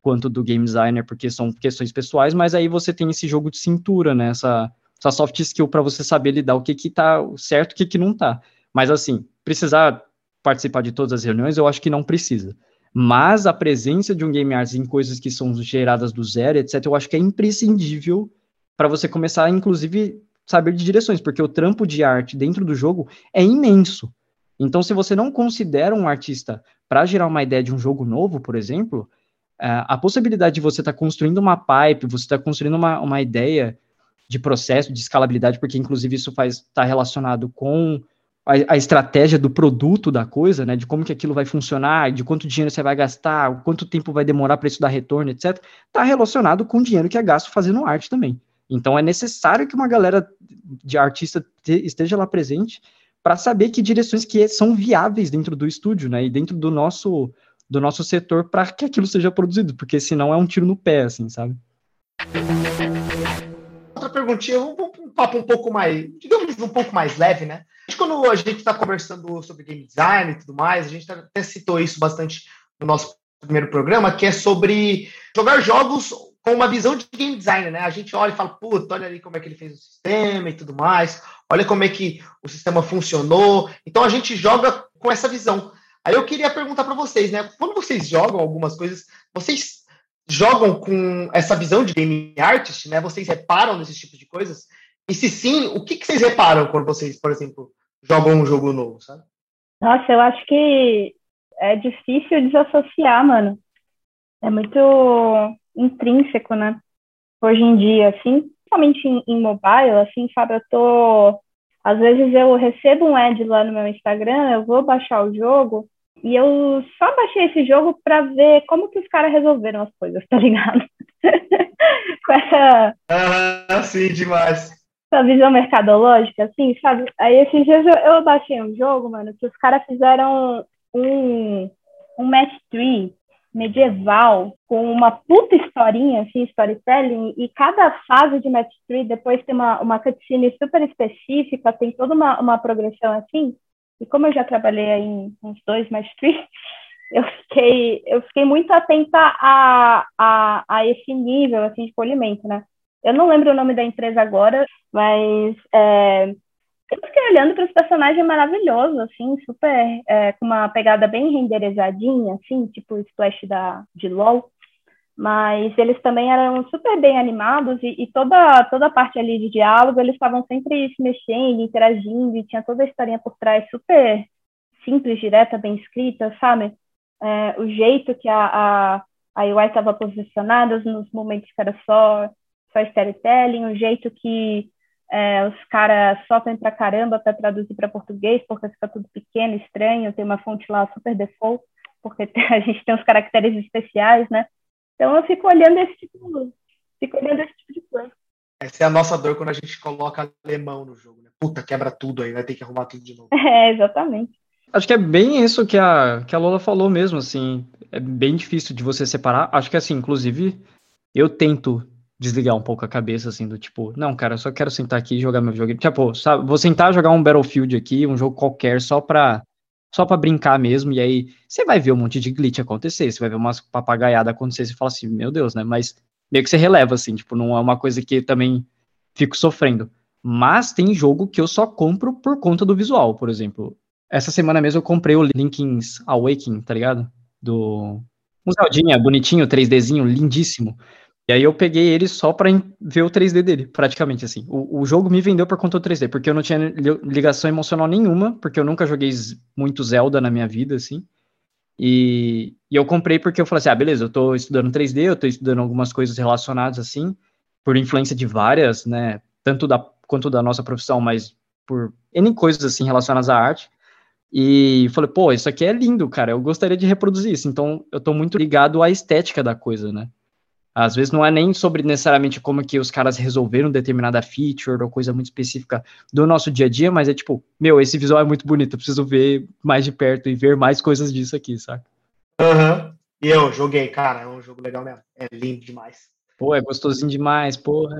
quanto do game designer, porque são questões pessoais, mas aí você tem esse jogo de cintura, né? Essa, essa soft skill para você saber lidar o que que tá certo e o que que não tá. Mas assim, precisar participar de todas as reuniões, eu acho que não precisa. Mas a presença de um game artist em coisas que são geradas do zero, etc., eu acho que é imprescindível para você começar, inclusive, saber de direções, porque o trampo de arte dentro do jogo é imenso. Então, se você não considera um artista para gerar uma ideia de um jogo novo, por exemplo, é, a possibilidade de você estar tá construindo uma pipe, você está construindo uma, uma ideia de processo, de escalabilidade, porque inclusive isso faz estar tá relacionado com a, a, estratégia do produto da coisa, né, de como que aquilo vai funcionar, de quanto dinheiro você vai gastar, quanto tempo vai demorar para isso dar retorno, etc., está relacionado com o dinheiro que é gasto fazendo arte também. Então é necessário que uma galera de artista esteja lá presente para saber que direções que são viáveis dentro do estúdio, né, e dentro do nosso do nosso setor para que aquilo seja produzido, porque senão é um tiro no pé, assim, sabe? Outra perguntinha, vamos papo um pouco mais, digamos, um pouco mais leve, né? Quando a gente está conversando sobre game design e tudo mais, a gente até citou isso bastante no nosso primeiro programa, que é sobre jogar jogos com uma visão de game designer, né? A gente olha e fala, puta, olha ali como é que ele fez o sistema e tudo mais, olha como é que o sistema funcionou. Então a gente joga com essa visão. Aí eu queria perguntar para vocês, né? Quando vocês jogam algumas coisas, vocês jogam com essa visão de game artist, né? Vocês reparam nesses tipos de coisas? E se sim, o que, que vocês reparam quando vocês, por exemplo, jogam um jogo novo, sabe? Nossa, eu acho que é difícil desassociar, mano. É muito intrínseco, né? Hoje em dia, assim, principalmente em, em mobile, assim, sabe, eu tô. Às vezes eu recebo um ad lá no meu Instagram, eu vou baixar o jogo e eu só baixei esse jogo para ver como que os caras resolveram as coisas, tá ligado? Com essa. Ah, sim, demais. Essa visão mercadológica, assim, sabe? Aí esses dias eu, eu baixei um jogo, mano, que os caras fizeram um, um match 3 medieval, com uma puta historinha, assim, storytelling, e cada fase de Match 3 depois tem uma, uma cutscene super específica, tem toda uma, uma progressão assim, e como eu já trabalhei aí em uns dois Match 3, eu fiquei, eu fiquei muito atenta a, a, a esse nível, assim, de polimento, né? Eu não lembro o nome da empresa agora, mas é, eu fiquei olhando para os personagens maravilhosos, assim, super, é, com uma pegada bem renderizadinha, assim, tipo o Splash da, de LoL. Mas eles também eram super bem animados e, e toda, toda a parte ali de diálogo, eles estavam sempre se mexendo, interagindo, e tinha toda a historinha por trás super simples, direta, bem escrita, sabe? É, o jeito que a, a, a UI estava posicionada nos momentos que era só, só storytelling, o jeito que é, os caras sofrem pra caramba para traduzir para português, porque fica tudo pequeno, estranho, tem uma fonte lá super default, porque a gente tem os caracteres especiais, né? Então eu fico olhando esse tipo, fico olhando esse tipo de coisa. Essa é a nossa dor quando a gente coloca alemão no jogo, né? Puta, quebra tudo aí, vai ter que arrumar tudo de novo. É, exatamente. Acho que é bem isso que a, que a Lola falou mesmo, assim. É bem difícil de você separar. Acho que, assim, inclusive, eu tento desligar um pouco a cabeça, assim, do tipo, não, cara, eu só quero sentar aqui e jogar meu jogo. Tipo, sabe, vou sentar jogar um Battlefield aqui, um jogo qualquer, só pra, só pra brincar mesmo, e aí você vai ver um monte de glitch acontecer, você vai ver umas papagaiadas acontecer, você fala assim, meu Deus, né, mas meio que você releva, assim, tipo, não é uma coisa que também fico sofrendo. Mas tem jogo que eu só compro por conta do visual, por exemplo. Essa semana mesmo eu comprei o Link's Awakening, tá ligado? Do... Um Zeldinha bonitinho, 3Dzinho, lindíssimo. E aí eu peguei ele só para ver o 3D dele, praticamente assim. O, o jogo me vendeu por conta do 3D, porque eu não tinha ligação emocional nenhuma, porque eu nunca joguei muito Zelda na minha vida, assim. E, e eu comprei porque eu falei assim, ah, beleza, eu tô estudando 3D, eu tô estudando algumas coisas relacionadas, assim, por influência de várias, né, tanto da, quanto da nossa profissão, mas por N coisas, assim, relacionadas à arte. E falei, pô, isso aqui é lindo, cara, eu gostaria de reproduzir isso. Então, eu tô muito ligado à estética da coisa, né. Às vezes não é nem sobre necessariamente como que os caras resolveram determinada feature ou coisa muito específica do nosso dia a dia, mas é tipo, meu, esse visual é muito bonito, eu preciso ver mais de perto e ver mais coisas disso aqui, saca? Aham. Uhum. E eu joguei, cara, é um jogo legal mesmo. É lindo demais. Pô, é gostosinho demais, porra.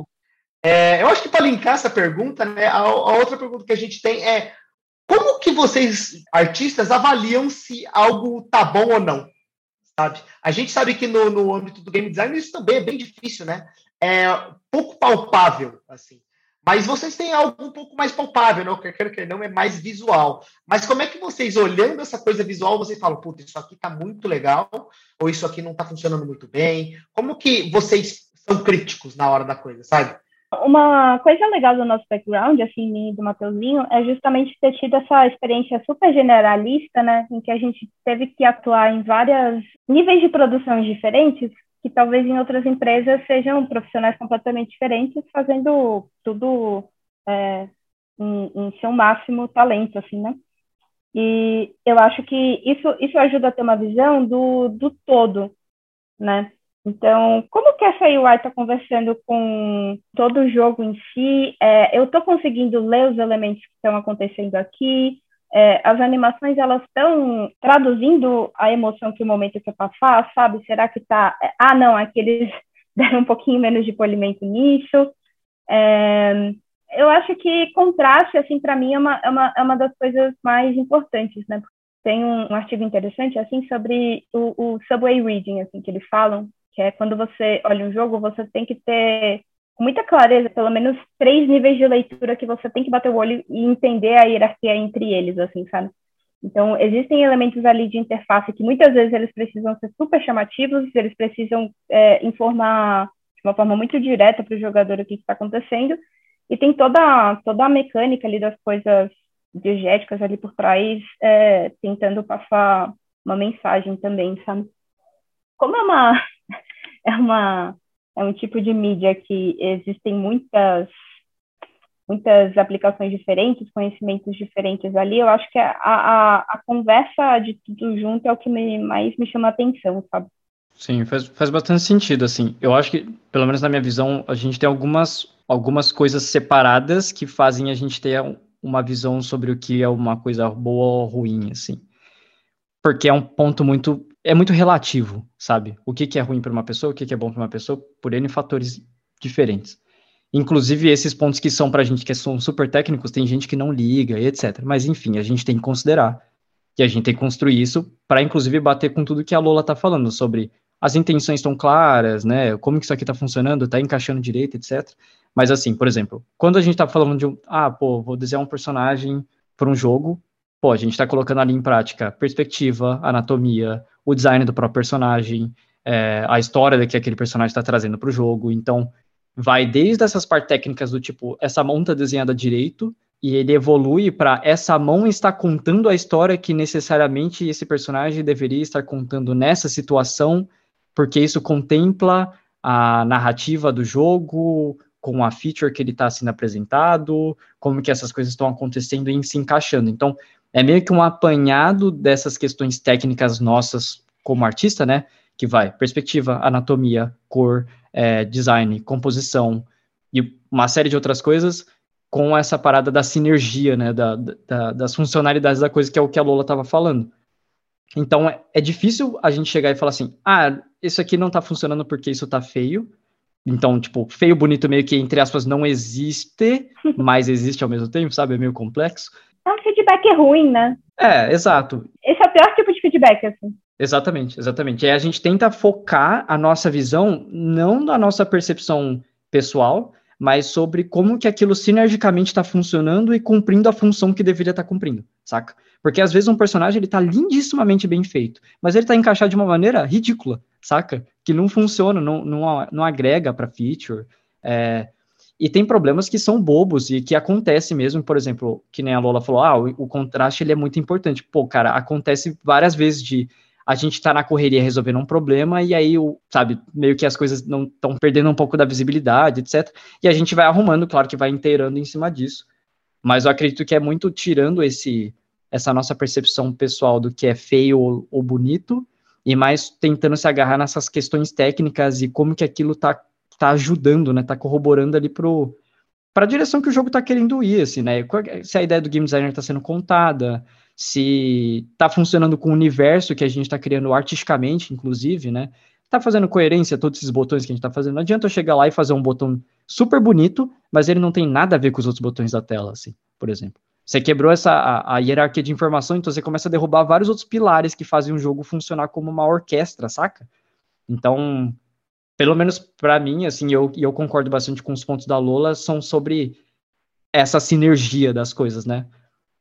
É, eu acho que para linkar essa pergunta, né, a, a outra pergunta que a gente tem é como que vocês, artistas, avaliam se algo tá bom ou não? Sabe? A gente sabe que no, no âmbito do game design isso também é bem difícil, né? É pouco palpável, assim. Mas vocês têm algo um pouco mais palpável, não? Né? Quer que não, é mais visual. Mas como é que vocês, olhando essa coisa visual, vocês falam, puta, isso aqui tá muito legal, ou isso aqui não tá funcionando muito bem? Como que vocês são críticos na hora da coisa, sabe? Uma coisa legal do nosso background, assim, do Mateuzinho, é justamente ter tido essa experiência super generalista, né, em que a gente teve que atuar em vários níveis de produções diferentes, que talvez em outras empresas sejam profissionais completamente diferentes, fazendo tudo é, em, em seu máximo talento, assim, né? E eu acho que isso, isso ajuda a ter uma visão do, do todo, né? Então, como que essa UI está conversando com todo o jogo em si? É, eu estou conseguindo ler os elementos que estão acontecendo aqui. É, as animações elas estão traduzindo a emoção que o momento quer passar, sabe? Será que está? É, ah, não, aqueles deram um pouquinho menos de polimento nisso. É, eu acho que contraste, assim, para mim é uma, é, uma, é uma das coisas mais importantes, né? Tem um, um artigo interessante, assim, sobre o, o, subway reading, assim, que eles falam, que é quando você olha um jogo, você tem que ter com muita clareza, pelo menos três níveis de leitura que você tem que bater o olho e entender a hierarquia entre eles, assim, sabe? Então, existem elementos ali de interface que muitas vezes eles precisam ser super chamativos, eles precisam é, informar de uma forma muito direta para o jogador o que está acontecendo, e tem toda, toda a mecânica ali das coisas diegéticas ali por trás, é, tentando passar uma mensagem também, sabe? Como é uma, é uma é um tipo de mídia que existem muitas muitas aplicações diferentes, conhecimentos diferentes ali, eu acho que a, a, a conversa de tudo junto é o que me, mais me chama a atenção, sabe? Sim, faz, faz bastante sentido, assim. Eu acho que, pelo menos na minha visão, a gente tem algumas, algumas coisas separadas que fazem a gente ter uma visão sobre o que é uma coisa boa ou ruim, assim. Porque é um ponto muito é muito relativo, sabe? O que, que é ruim para uma pessoa, o que, que é bom para uma pessoa, por N fatores diferentes. Inclusive, esses pontos que são para a gente que são super técnicos, tem gente que não liga e etc. Mas, enfim, a gente tem que considerar que a gente tem que construir isso para, inclusive, bater com tudo que a Lola está falando sobre as intenções estão claras, né? Como que isso aqui está funcionando, está encaixando direito, etc. Mas, assim, por exemplo, quando a gente está falando de um, ah, pô, vou desenhar um personagem para um jogo, pô, a gente está colocando ali em prática perspectiva, anatomia, o design do próprio personagem, é, a história que aquele personagem está trazendo para o jogo. Então, vai desde essas partes técnicas do tipo, essa mão está desenhada direito, e ele evolui para essa mão está contando a história que necessariamente esse personagem deveria estar contando nessa situação, porque isso contempla a narrativa do jogo, com a feature que ele está sendo apresentado, como que essas coisas estão acontecendo e se encaixando. Então, é meio que um apanhado dessas questões técnicas nossas como artista, né? Que vai perspectiva, anatomia, cor, é, design, composição e uma série de outras coisas com essa parada da sinergia, né? Da, da, das funcionalidades da coisa que é o que a Lola estava falando. Então é, é, difícil a gente chegar e falar assim, ah, isso aqui não tá funcionando porque isso tá feio. Então, tipo, feio, bonito, meio que, entre aspas, não existe, mas existe ao mesmo tempo, sabe? É meio complexo. É um feedback ruim, né? É, exato. Esse é o pior tipo de feedback, assim. Exatamente, exatamente. E a gente tenta focar a nossa visão não da nossa percepção pessoal, mas sobre como que aquilo sinergicamente está funcionando e cumprindo a função que deveria estar tá cumprindo, saca? Porque às vezes um personagem ele tá lindissimamente bem feito, mas ele tá encaixado de uma maneira ridícula, saca? Que não funciona, não, não, não agrega para feature. É, e tem problemas que são bobos e que acontece mesmo, por exemplo, que nem a Lola falou, ah, o, o contraste ele é muito importante. Pô, cara, acontece várias vezes de a gente tá na correria resolvendo um problema e aí, o, sabe, meio que as coisas não estão perdendo um pouco da visibilidade, etc. E a gente vai arrumando, claro que vai inteirando em cima disso. Mas eu acredito que é muito tirando esse essa nossa percepção pessoal do que é feio ou, ou bonito e mais tentando se agarrar nessas questões técnicas e como que aquilo tá tá ajudando, né? Tá corroborando ali pro para a direção que o jogo está querendo ir, assim, né? Se a ideia do game designer está sendo contada, se está funcionando com o universo que a gente está criando artisticamente, inclusive, né? Tá fazendo coerência todos esses botões que a gente está fazendo. Não adianta eu chegar lá e fazer um botão super bonito, mas ele não tem nada a ver com os outros botões da tela, assim, por exemplo. Você quebrou essa a, a hierarquia de informação, então você começa a derrubar vários outros pilares que fazem o jogo funcionar como uma orquestra, saca? Então, pelo menos para mim, assim, eu, eu concordo bastante com os pontos da Lola, são sobre essa sinergia das coisas, né?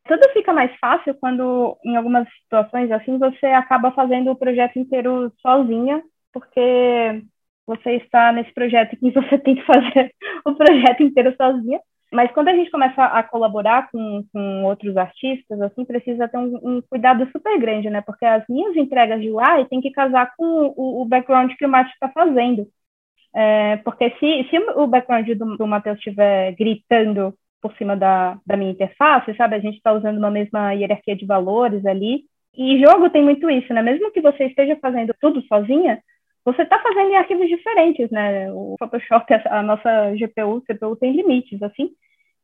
Tudo fica mais fácil quando, em algumas situações assim, você acaba fazendo o projeto inteiro sozinha, porque você está nesse projeto que você tem que fazer o projeto inteiro sozinha. Mas quando a gente começa a colaborar com, com outros artistas, assim, precisa ter um, um, cuidado super grande, né? Porque as minhas entregas de UI tem que casar com o, o background que o Matheus está fazendo. É, porque se, se o background do, do Matheus estiver gritando por cima da, da minha interface, sabe? A gente está usando uma mesma hierarquia de valores ali. E jogo tem muito isso, né? Mesmo que você esteja fazendo tudo sozinha, você está fazendo em arquivos diferentes, né? O Photoshop, a nossa GPU, CPU tem limites, assim.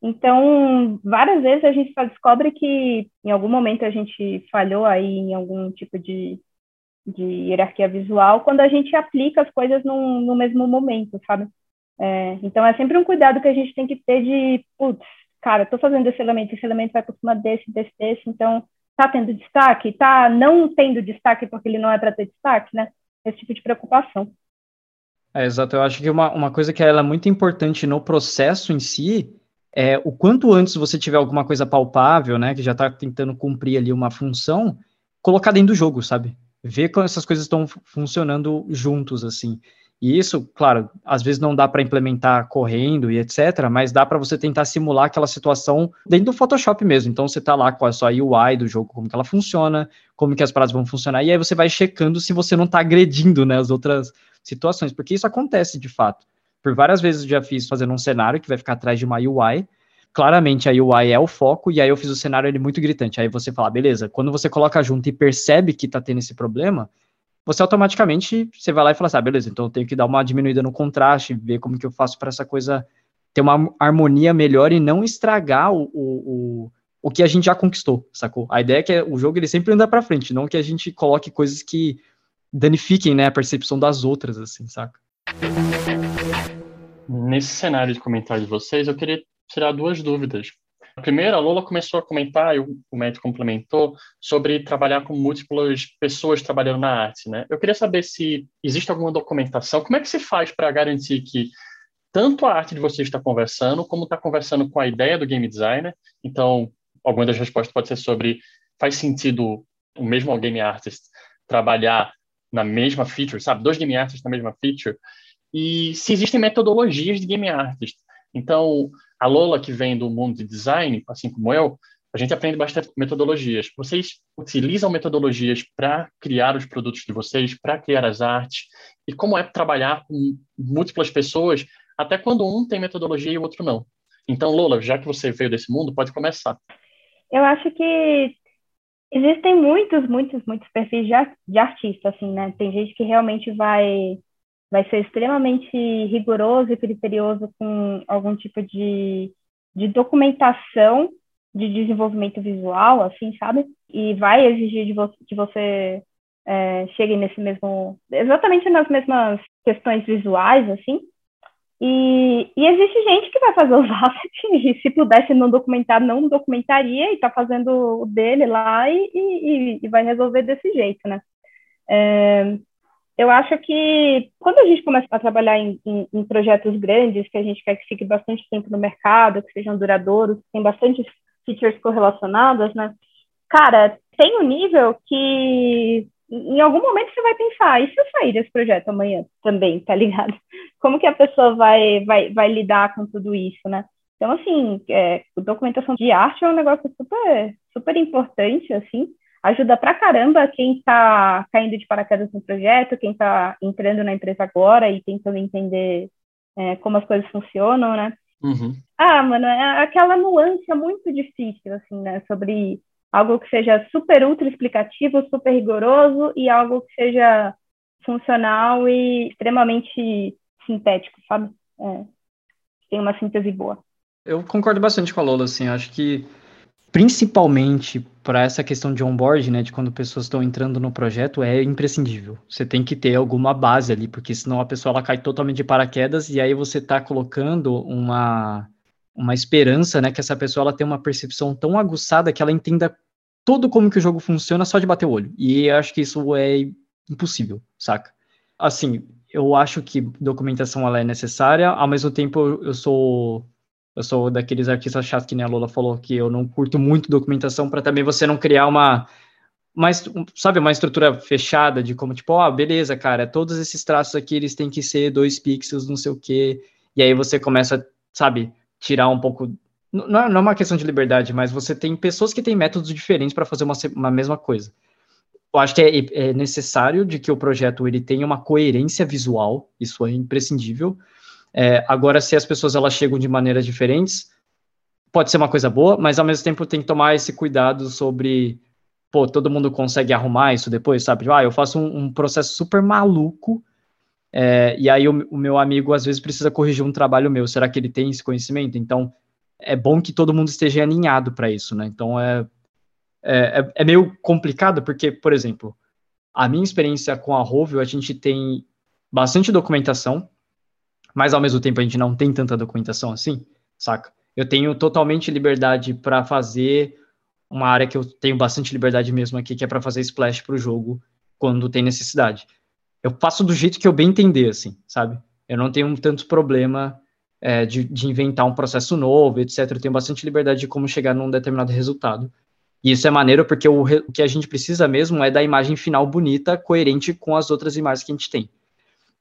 Então, várias vezes a gente descobre que em algum momento a gente falhou aí em algum tipo de, de hierarquia visual quando a gente aplica as coisas no, no mesmo momento, sabe? É, então é sempre um cuidado que a gente tem que ter de, putz, cara, estou fazendo esse elemento, esse elemento vai por cima desse, desse, desse, então tá tendo destaque, tá não tendo destaque porque ele não é para ter destaque, né? Esse tipo de preocupação. É, exato, eu acho que uma, uma coisa que ela é muito importante no processo em si é o quanto antes você tiver alguma coisa palpável, né, que já está tentando cumprir ali uma função, colocar dentro do jogo, sabe? Ver como essas coisas estão funcionando juntos, assim. E isso, claro, às vezes não dá para implementar correndo e etc, mas dá para você tentar simular aquela situação dentro do Photoshop mesmo. Então você está lá com a sua UI do jogo, como que ela funciona, como que as paradas vão funcionar, e aí você vai checando se você não está agredindo, né, as outras situações, porque isso acontece de fato. Por várias vezes eu já fiz fazendo um cenário que vai ficar atrás de uma UI, claramente a UI é o foco, e aí eu fiz o cenário ele muito gritante. Aí você fala, beleza, quando você coloca junto e percebe que está tendo esse problema, você automaticamente você vai lá e fala assim, ah, beleza, então eu tenho que dar uma diminuída no contraste, ver como que eu faço para essa coisa ter uma harmonia melhor e não estragar o, o, o, o que a gente já conquistou, sacou? A ideia é que o jogo ele sempre anda para frente, não que a gente coloque coisas que danifiquem, né, a percepção das outras, assim, saca? Nesse cenário de comentário de vocês, eu queria tirar duas dúvidas. Primeira, a Lola começou a comentar, e o, Matt complementou, sobre trabalhar com múltiplas pessoas trabalhando na arte, né? Eu queria saber se existe alguma documentação, como é que se faz para garantir que tanto a arte de vocês está conversando, como está conversando com a ideia do game designer. Então, alguma das respostas pode ser sobre faz sentido o mesmo game artist trabalhar na mesma feature, sabe? Dois game artists na mesma feature. E se existem metodologias de game artist. Então, a Lola, que vem do mundo de design, assim como eu, a gente aprende bastante metodologias. Vocês utilizam metodologias para criar os produtos de vocês, para criar as artes? E como é trabalhar com múltiplas pessoas, até quando um tem metodologia e o outro não? Então, Lola, já que você veio desse mundo, pode começar. Eu acho que existem muitos, muitos, muitos perfis de, de artista, assim, né? Tem gente que realmente vai vai ser extremamente rigoroso e criterioso com algum tipo de, de documentação de desenvolvimento visual, assim, sabe? E vai exigir de vo que você é, chegue nesse mesmo, exatamente nas mesmas questões visuais, assim. E, e existe gente que vai fazer os assets e se pudesse não documentar, não documentaria e tá fazendo o dele lá e, e, e vai resolver desse jeito, né? É, eu acho que quando a gente começa a trabalhar em, em, em, projetos grandes, que a gente quer que fique bastante tempo no mercado, que sejam duradouros, que tem bastante features correlacionadas, né? Cara, tem um nível que em algum momento você vai pensar, e se eu sair desse projeto amanhã também, tá ligado? Como que a pessoa vai, vai, vai lidar com tudo isso, né? Então, assim, é, documentação de arte é um negócio super, super importante, assim, ajuda pra caramba quem está caindo de paraquedas no projeto, quem está entrando na empresa agora e tentando entender é, como as coisas funcionam, né? Uhum. Ah, mano, é aquela nuance muito difícil, assim, né? Sobre algo que seja super ultra explicativo, super rigoroso e algo que seja funcional e extremamente sintético, sabe? É, tem uma síntese boa. Eu concordo bastante com a Lola, assim, acho que principalmente para essa questão de onboard, né, de quando pessoas estão entrando no projeto, é imprescindível. Você tem que ter alguma base ali, porque senão a pessoa ela cai totalmente de paraquedas e aí você está colocando uma uma esperança, né, que essa pessoa ela tem uma percepção tão aguçada que ela entenda todo como que o jogo funciona só de bater o olho. E eu acho que isso é impossível, saca? Assim, eu acho que documentação ela é necessária, ao mesmo tempo eu sou eu sou daqueles artistas chatos que nem a Lola falou, que eu não curto muito documentação para também você não criar uma, mais sabe, uma estrutura fechada de como, tipo, ó, oh, beleza, cara, todos esses traços aqui, eles têm que ser dois pixels, não sei o quê, e aí você começa, sabe, tirar um pouco, não, não é uma questão de liberdade, mas você tem pessoas que têm métodos diferentes para fazer uma, uma mesma coisa. Eu acho que é, é necessário de que o projeto ele tenha uma coerência visual, isso é imprescindível, é, agora, se as pessoas elas chegam de maneiras diferentes, pode ser uma coisa boa, mas ao mesmo tempo tem que tomar esse cuidado sobre, pô, todo mundo consegue arrumar isso depois, sabe? Ah, eu faço um, um processo super maluco, é, e aí o, o, meu amigo às vezes precisa corrigir um trabalho meu. Será que ele tem esse conhecimento? Então, é bom que todo mundo esteja alinhado para isso, né? Então, é, é, é, é meio complicado, porque, por exemplo, a minha experiência com a Rovio, a gente tem bastante documentação, mas ao mesmo tempo a gente não tem tanta documentação assim, saca? Eu tenho totalmente liberdade para fazer uma área que eu tenho bastante liberdade mesmo aqui, que é para fazer splash para o jogo quando tem necessidade. Eu faço do jeito que eu bem entender, assim, sabe? Eu não tenho tanto problema é, de, de, inventar um processo novo, etc. Eu tenho bastante liberdade de como chegar num determinado resultado. E isso é maneiro porque o, o que a gente precisa mesmo é da imagem final bonita, coerente com as outras imagens que a gente tem.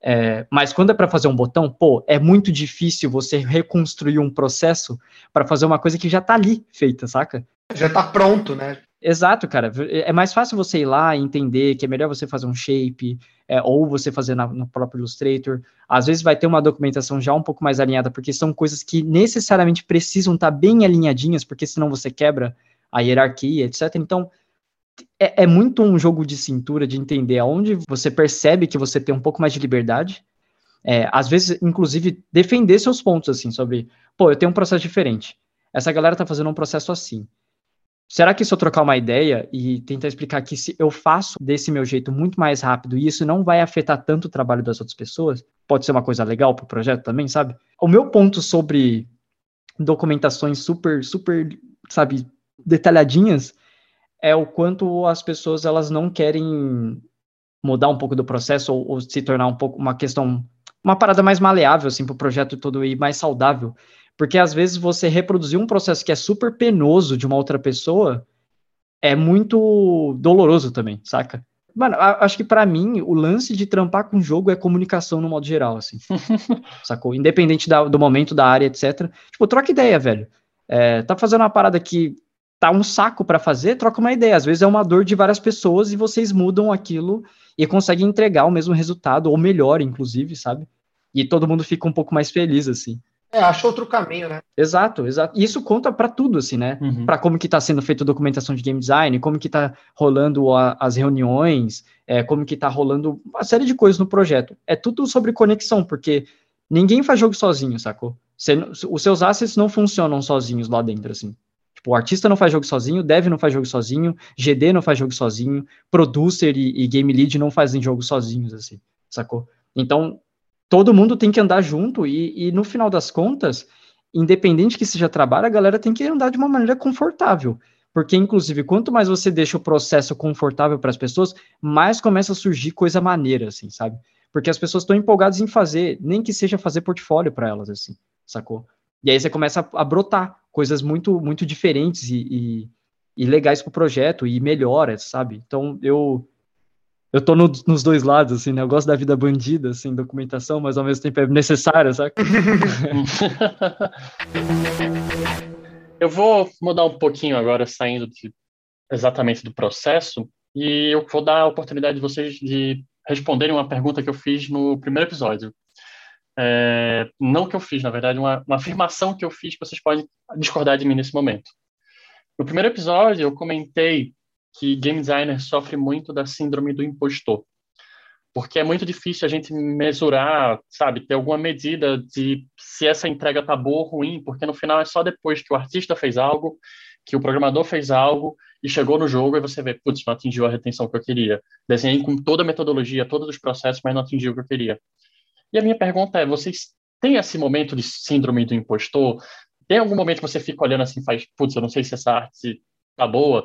É, mas quando é para fazer um botão, pô, é muito difícil você reconstruir um processo para fazer uma coisa que já está ali feita, saca? Já está pronto, né? Exato, cara. É mais fácil você ir lá e entender que é melhor você fazer um shape, é, ou você fazer na, no próprio Illustrator. Às vezes vai ter uma documentação já um pouco mais alinhada, porque são coisas que necessariamente precisam estar tá bem alinhadinhas, porque senão você quebra a hierarquia, etc. Então, é, é, muito um jogo de cintura de entender aonde você percebe que você tem um pouco mais de liberdade. É, às vezes, inclusive, defender seus pontos, assim, sobre, pô, eu tenho um processo diferente. Essa galera tá fazendo um processo assim. Será que se eu trocar uma ideia e tentar explicar que se eu faço desse meu jeito muito mais rápido e isso não vai afetar tanto o trabalho das outras pessoas, pode ser uma coisa legal para o projeto também, sabe? O meu ponto sobre documentações super, super, sabe, detalhadinhas é o quanto as pessoas elas não querem mudar um pouco do processo ou, ou se tornar um pouco uma questão, uma parada mais maleável assim para o projeto todo e mais saudável. Porque às vezes você reproduzir um processo que é super penoso de uma outra pessoa é muito doloroso também, saca? Mano, acho que para mim o lance de trampar com jogo é comunicação no modo geral, assim. sacou? Independente da, do momento, da área, etc. Tipo, troca ideia, velho. É, tá fazendo uma parada que tá um saco para fazer, troca uma ideia. Às vezes é uma dor de várias pessoas e vocês mudam aquilo e conseguem entregar o mesmo resultado, ou melhor, inclusive, sabe? E todo mundo fica um pouco mais feliz, assim. É, acha outro caminho, né? Exato, exato. E isso conta para tudo, assim, né? Uhum. Para como que está sendo feita a documentação de game design, como que está rolando a, as reuniões, é, como que está rolando uma série de coisas no projeto. É tudo sobre conexão, porque ninguém faz jogo sozinho, sacou? Você, os seus assets não funcionam sozinhos lá dentro, assim. Tipo, o artista não faz jogo sozinho, dev não faz jogo sozinho, GD não faz jogo sozinho, producer e, e game lead não fazem jogo sozinhos, assim, sacou? Então, todo mundo tem que andar junto e, e, no final das contas, independente que seja trabalho, a galera tem que andar de uma maneira confortável. Porque, inclusive, quanto mais você deixa o processo confortável para as pessoas, mais começa a surgir coisa maneira, assim, sabe? Porque as pessoas estão empolgadas em fazer, nem que seja fazer portfólio para elas, assim, sacou? E aí você começa a, a brotar coisas muito, muito diferentes e, e, e legais para o projeto e melhoras, sabe? Então, eu, eu tô no, nos dois lados, assim, né? Eu gosto da vida bandida, assim, documentação, mas ao mesmo tempo é necessária, sabe? eu vou mudar um pouquinho agora, saindo de, exatamente do processo, e eu vou dar a oportunidade de vocês de responderem uma pergunta que eu fiz no primeiro episódio. É, não que eu fiz, na verdade, uma, uma afirmação que eu fiz que vocês podem discordar de mim nesse momento. No primeiro episódio, eu comentei que game designer sofre muito da síndrome do impostor. Porque é muito difícil a gente mesurar, sabe, ter alguma medida de se essa entrega tá boa ou ruim, porque no final é só depois que o artista fez algo, que o programador fez algo e chegou no jogo e você vê, putz, não atingiu a retenção que eu queria. Desenhei com toda a metodologia, todos os processos, mas não atingiu o que eu queria. E a minha pergunta é, vocês têm esse momento de síndrome do impostor? Tem algum momento que você fica olhando assim, faz, putz, eu não sei se essa arte tá boa,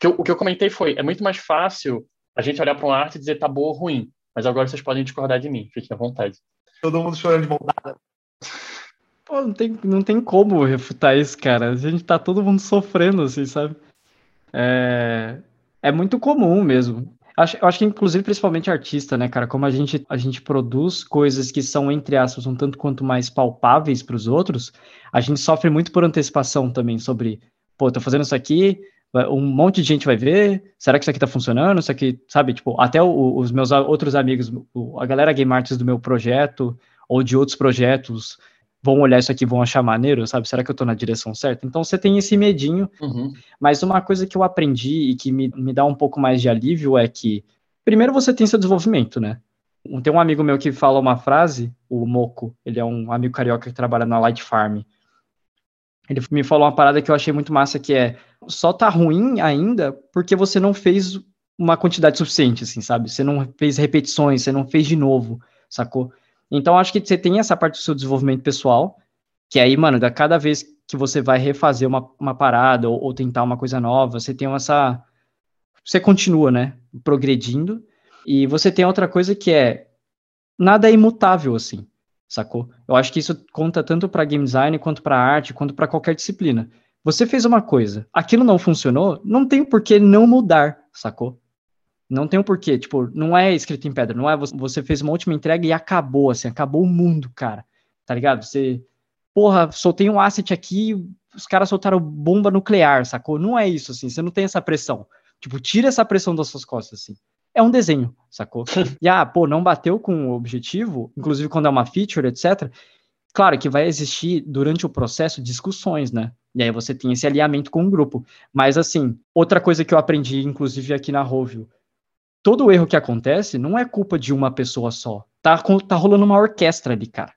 que eu, o que eu comentei foi, é muito mais fácil a gente olhar para uma arte e dizer tá boa ou ruim, mas agora vocês podem discordar de mim, fiquem à vontade. Todo mundo chorando de vontade. Pô, não tem, não tem como refutar isso, cara. A gente tá todo mundo sofrendo, assim, sabe? É, é muito comum mesmo. Acho, eu acho que, inclusive, principalmente artista, né, cara? Como a gente, a gente produz coisas que são, entre aspas, um tanto quanto mais palpáveis para os outros, a gente sofre muito por antecipação também sobre, pô, tô fazendo isso aqui, um monte de gente vai ver, será que isso aqui tá funcionando? Isso aqui, sabe, tipo, até o, os meus outros amigos, a galera game artists do meu projeto ou de outros projetos vão olhar isso aqui vão achar maneiro, sabe? Será que eu tô na direção certa? Então você tem esse medinho, uhum. mas uma coisa que eu aprendi e que me, me dá um pouco mais de alívio é que, primeiro você tem seu desenvolvimento, né? Tem um amigo meu que fala uma frase, o Moco, ele é um amigo carioca que trabalha na Light Farm, ele me falou uma parada que eu achei muito massa, que é só tá ruim ainda porque você não fez uma quantidade suficiente, assim, sabe? Você não fez repetições, você não fez de novo, sacou? Então, acho que você tem essa parte do seu desenvolvimento pessoal, que aí, mano, da cada vez que você vai refazer uma, uma parada ou, ou tentar uma coisa nova, você tem essa. Você continua, né? Progredindo. E você tem outra coisa que é. Nada é imutável, assim, sacou? Eu acho que isso conta tanto para game design, quanto para arte, quanto para qualquer disciplina. Você fez uma coisa, aquilo não funcionou, não tem por que não mudar, sacou? Não tem um porquê, tipo, não é escrito em pedra, não é você fez uma última entrega e acabou, assim, acabou o mundo, cara. Tá ligado? Você, porra, soltei um asset aqui, os caras soltaram bomba nuclear, sacou? Não é isso, assim, você não tem essa pressão. Tipo, tira essa pressão das suas costas, assim. É um desenho, sacou? e ah, pô, não bateu com o objetivo, inclusive quando é uma feature, etc. Claro que vai existir durante o processo discussões, né? E aí você tem esse alinhamento com o grupo. Mas assim, outra coisa que eu aprendi, inclusive aqui na Rovio, todo erro que acontece não é culpa de uma pessoa só. Tá, tá rolando uma orquestra ali, cara.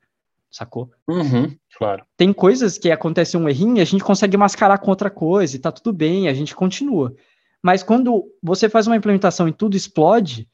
Sacou? Uhum, claro. Tem coisas que acontecem um errinho e a gente consegue mascarar com outra coisa e tá tudo bem, a gente continua. Mas quando você faz uma implementação e tudo explode,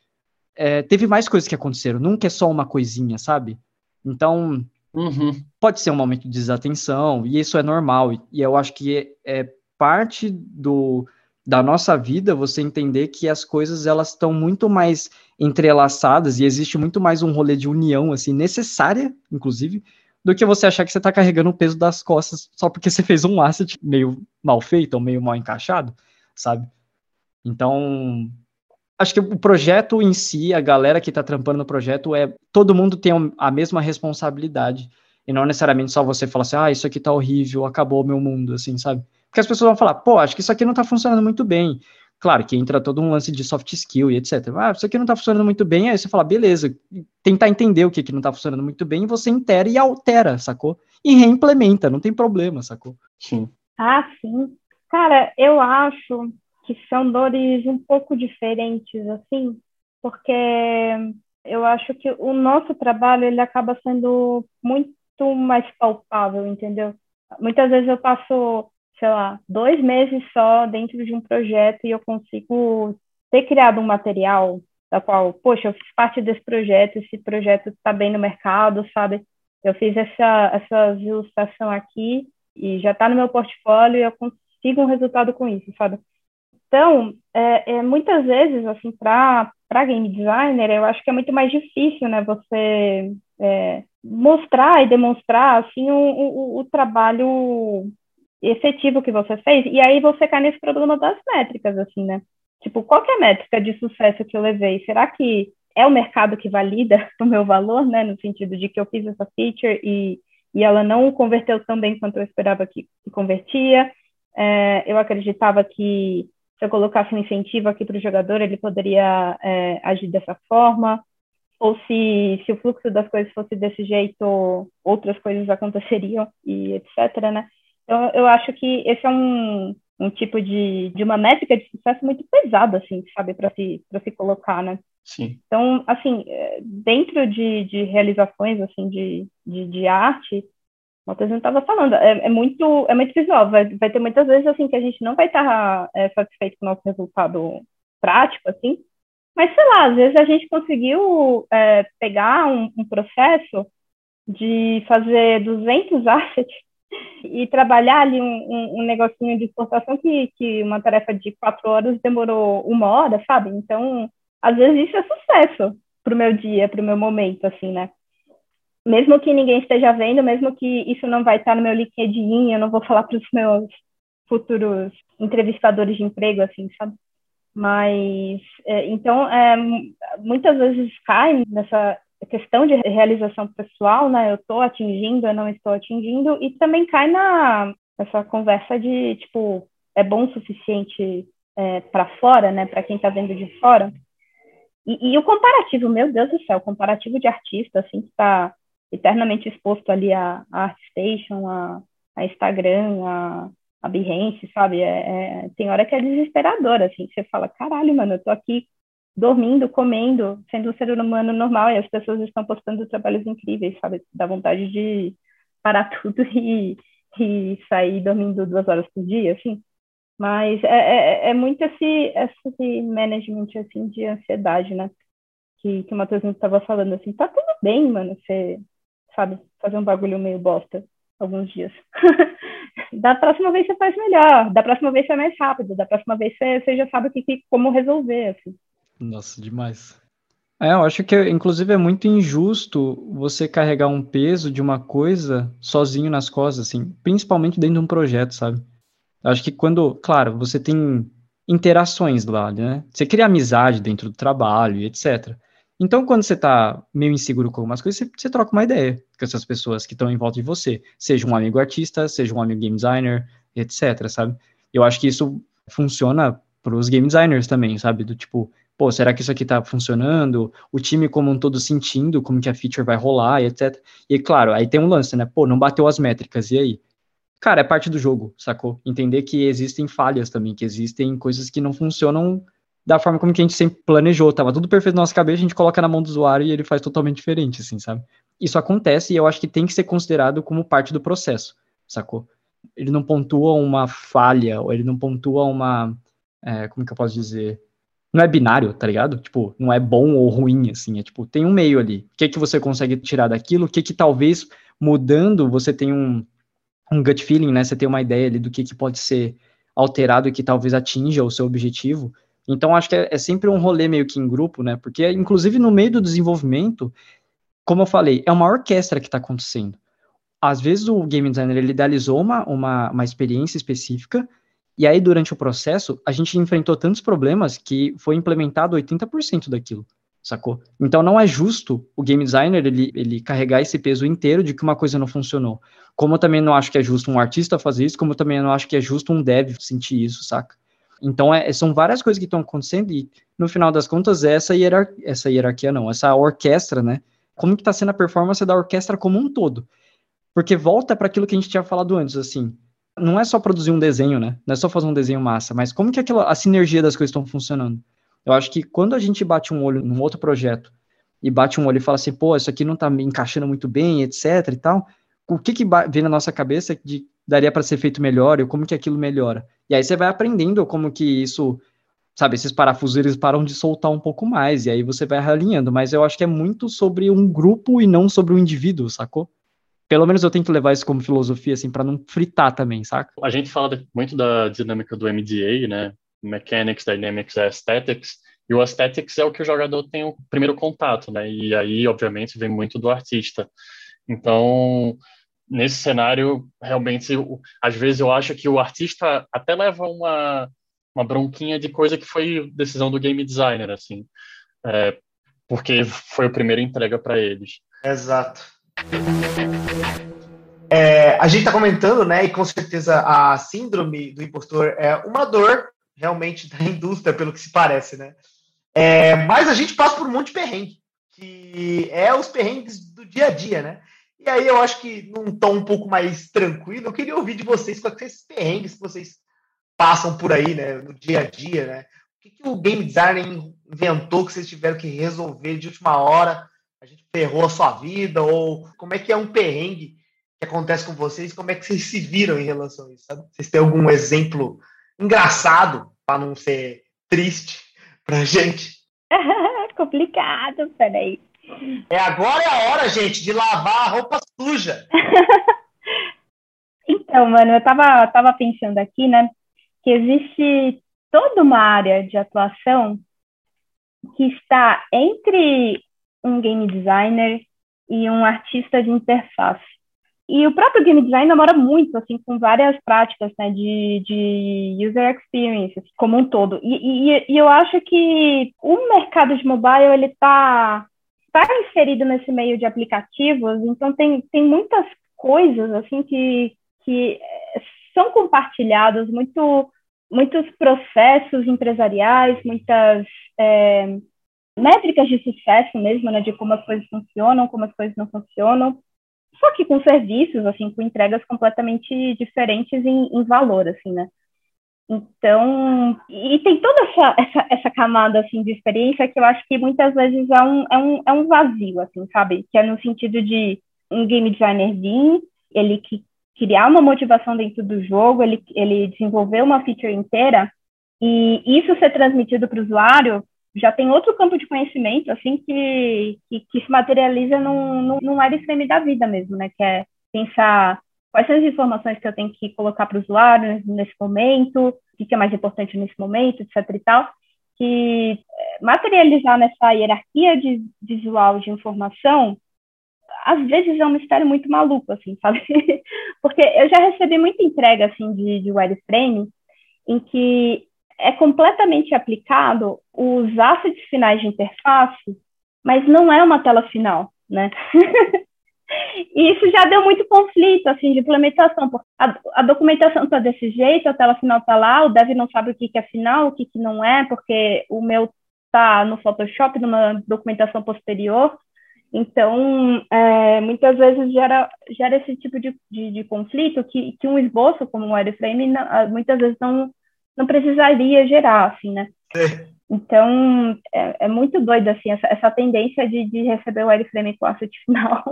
é, teve mais coisas que aconteceram. Nunca é só uma coisinha, sabe? Então, uhum. pode ser um momento de desatenção, e isso é normal. E eu acho que é, é parte do, da nossa vida, você entender que as coisas elas estão muito mais entrelaçadas e existe muito mais um rolê de união assim necessária, inclusive, do que você achar que você está carregando o peso das costas só porque você fez um asset meio mal feito ou meio mal encaixado, sabe? Então, acho que o projeto em si, a galera que está trampando no projeto é todo mundo tem a mesma responsabilidade e não necessariamente só você falar assim, ah, isso aqui tá horrível, acabou o meu mundo, assim, sabe? Porque as pessoas vão falar, pô, acho que isso aqui não está funcionando muito bem. Claro que entra todo um lance de soft skill e etc. Ah, isso aqui não está funcionando muito bem, aí você fala, beleza, tentar entender o que, que não está funcionando muito bem, e você intera e altera, sacou? E reimplementa, não tem problema, sacou? Sim. Ah, sim. Cara, eu acho que são dores um pouco diferentes, assim, porque eu acho que o nosso trabalho ele acaba sendo muito mais palpável, entendeu? Muitas vezes eu passo sei lá, dois meses só dentro de um projeto e eu consigo ter criado um material da qual, poxa, eu fiz parte desse projeto, esse projeto está bem no mercado, sabe? Eu fiz essa, essa ilustração aqui e já está no meu portfólio e eu consigo um resultado com isso, sabe? Então, é, é muitas vezes, assim, para game designer, eu acho que é muito mais difícil, né, você é, mostrar e demonstrar, assim, o, o, o trabalho efetivo que você fez, e aí você cai nesse problema das métricas, assim, né? Tipo, qual é a métrica de sucesso que eu levei? Será que é o mercado que valida o meu valor, né? No sentido de que eu fiz essa feature e, e ela não converteu tão bem quanto eu esperava que, que convertia. É, eu acreditava que se eu colocasse um incentivo aqui para o jogador, ele poderia é, agir dessa forma. Ou se, se o fluxo das coisas fosse desse jeito, outras coisas aconteceriam e etc, né? Então, eu acho que esse é um, um tipo de, de uma métrica de sucesso muito pesada, assim, sabe, para se, se colocar, né? Sim. Então, assim, é, dentro de, de realizações, assim, de, de, de arte, o não estava falando, é, é, muito, é muito visual, vai, vai ter muitas vezes, assim, que a gente não vai estar é, satisfeito com o nosso resultado prático, assim, mas, sei lá, às vezes a gente conseguiu é, pegar um, um processo de fazer 200 assets e trabalhar ali um, um, um, negocinho de exportação que, que uma tarefa de quatro horas demorou uma hora, sabe? Então, às vezes isso é sucesso para o meu dia, para o meu momento, assim, né? Mesmo que ninguém esteja vendo, mesmo que isso não vai estar no meu LinkedIn, eu não vou falar para os meus futuros entrevistadores de emprego, assim, sabe? Mas, é, então, é, muitas vezes cai nessa questão de realização pessoal, né? Eu estou atingindo, eu não estou atingindo, e também cai na essa conversa de tipo é bom o suficiente é, para fora, né? Para quem está vendo de fora. E, e, o comparativo, meu Deus do céu, comparativo de artista, assim, que está eternamente exposto ali a, a ArtStation, a, a Instagram, a, a Behance, sabe? É, é, tem hora que é desesperador, assim, você fala, caralho, mano, eu tô aqui dormindo, comendo, sendo um ser humano normal, e as pessoas estão postando trabalhos incríveis, sabe? Dá vontade de parar tudo e, e sair dormindo duas horas por dia, assim. Mas é, é, é muito esse, esse management, assim, de ansiedade, né? que, que o Matheusinho estava falando, assim, tá tudo bem, mano, você, sabe, fazer um bagulho meio bosta alguns dias. da próxima vez você faz melhor, da próxima vez você é mais rápido, da próxima vez você, você já sabe que, como resolver, assim. Nossa, demais. É, eu acho que, inclusive, é muito injusto você carregar um peso de uma coisa sozinho nas costas, assim, principalmente dentro de um projeto, sabe? Eu acho que quando, claro, você tem interações lá, né? Você cria amizade dentro do trabalho e etc. Então, quando você tá meio inseguro com algumas coisas, você, você troca uma ideia com essas pessoas que estão em volta de você. Seja um amigo artista, seja um amigo game designer, etc, sabe? Eu acho que isso funciona para os game designers também, sabe? Do tipo, pô, será que isso aqui tá funcionando? O time como um todo sentindo como que a feature vai rolar e etc. E claro, aí tem um lance, né? Pô, não bateu as métricas, e aí? Cara, é parte do jogo, sacou? Entender que existem falhas também, que existem coisas que não funcionam da forma como que a gente sempre planejou, tava tudo perfeito na nossa cabeça, a gente coloca na mão do usuário e ele faz totalmente diferente, assim, sabe? Isso acontece e eu acho que tem que ser considerado como parte do processo, sacou? Ele não pontua uma falha, ou ele não pontua uma, é, como que eu posso dizer, não é binário, tá ligado? Tipo, não é bom ou ruim, assim, é tipo, tem um meio ali. O que que você consegue tirar daquilo? O que que talvez mudando você tem um, um gut feeling, né? Você tem uma ideia ali do que que pode ser alterado e que talvez atinja o seu objetivo. Então, acho que é, é sempre um rolê meio que em grupo, né? Porque, inclusive, no meio do desenvolvimento, como eu falei, é uma orquestra que está acontecendo. Às vezes, o game designer ele idealizou uma, uma, uma experiência específica, e aí, durante o processo, a gente enfrentou tantos problemas que foi implementado 80% daquilo, sacou? Então não é justo o game designer ele, ele carregar esse peso inteiro de que uma coisa não funcionou. Como eu também não acho que é justo um artista fazer isso, como eu também não acho que é justo um dev sentir isso, saca? Então é, são várias coisas que estão acontecendo e no final das contas essa hierarquia, essa hierarquia não, essa orquestra, né? Como que está sendo a performance da orquestra como um todo? Porque volta para aquilo que a gente tinha falado antes, assim, não é só produzir um desenho, né? Não é só fazer um desenho massa, mas como que aquela, a sinergia das coisas estão funcionando? Eu acho que quando a gente bate um olho num outro projeto e bate um olho e fala assim, pô, isso aqui não tá me encaixando muito bem, etc e tal, o que que vem na nossa cabeça de daria para ser feito melhor e como que aquilo melhora? E aí você vai aprendendo como que isso, sabe, esses parafusos eles param de soltar um pouco mais e aí você vai realinhando, mas eu acho que é muito sobre um grupo e não sobre um indivíduo, sacou? Pelo menos eu tento levar isso como filosofia, assim, para não fritar também, saca? A gente fala muito da dinâmica do MDA, né? Mechanics, Dynamics, Aesthetics. E o Aesthetics é o que o jogador tem o primeiro contato, né? E aí, obviamente, vem muito do artista. Então, nesse cenário, realmente, às vezes eu acho que o artista até leva uma, uma bronquinha de coisa que foi decisão do game designer, assim. É, porque foi a primeira entrega para eles. Exato. É, a gente está comentando, né, e com certeza a síndrome do impostor é uma dor realmente da indústria, pelo que se parece, né? É, mas a gente passa por um monte de perrengue, que é os perrengues do dia a dia, né? E aí eu acho que num tom um pouco mais tranquilo, eu queria ouvir de vocês quais são esses perrengues que vocês passam por aí, né, no dia a dia, né? O que, que o game designer inventou que vocês tiveram que resolver de última hora a gente ferrou a sua vida, ou como é que é um perrengue que acontece com vocês, como é que vocês se viram em relação a isso, sabe? Vocês têm algum exemplo engraçado, para não ser triste pra gente? Complicado, peraí. É agora é a hora, gente, de lavar a roupa suja. então, mano, eu tava, tava pensando aqui, né, que existe toda uma área de atuação que está entre um game designer e um artista de interface. E o próprio game design namora muito, assim, com várias práticas, né, de, de user experience, assim, como um todo. E, e, e, eu acho que o mercado de mobile, ele está tá inserido nesse meio de aplicativos, então tem, tem muitas coisas, assim, que, que são compartilhadas, muito, muitos processos empresariais, muitas... É, métricas de sucesso mesmo, né, de como as coisas funcionam, como as coisas não funcionam, só que com serviços, assim, com entregas completamente diferentes em, em valor, assim, né. Então, e tem toda essa, essa, essa, camada, assim, de experiência que eu acho que muitas vezes é um, é um, é um vazio, assim, sabe? Que é no sentido de um game designer vir, ele que criar uma motivação dentro do jogo, ele, ele desenvolver uma feature inteira, e isso ser transmitido para o usuário já tem outro campo de conhecimento, assim, que, que, que se materializa num, num, wireframe da vida mesmo, né? Que é pensar quais são as informações que eu tenho que colocar para o usuário nesse momento, o que é mais importante nesse momento, etc e tal, que é, materializar nessa hierarquia de visual de informação, às vezes é um mistério muito maluco, assim, sabe? Porque eu já recebi muita entrega, assim, de, de wireframe, em que é completamente aplicado os assets finais de interface, mas não é uma tela final, né? e isso já deu muito conflito, assim, de implementação, porque a, a documentação está desse jeito, a tela final está lá, o dev não sabe o que, que é final, o que, que não é, porque o meu está no Photoshop, numa documentação posterior, então, é, muitas vezes gera, gera esse tipo de, de, de, conflito que, que um esboço como um wireframe não, muitas vezes não, não precisaria gerar, assim, né? É. Então, é, é, muito doido, assim, essa, essa tendência de, de receber o wireframe com asset final.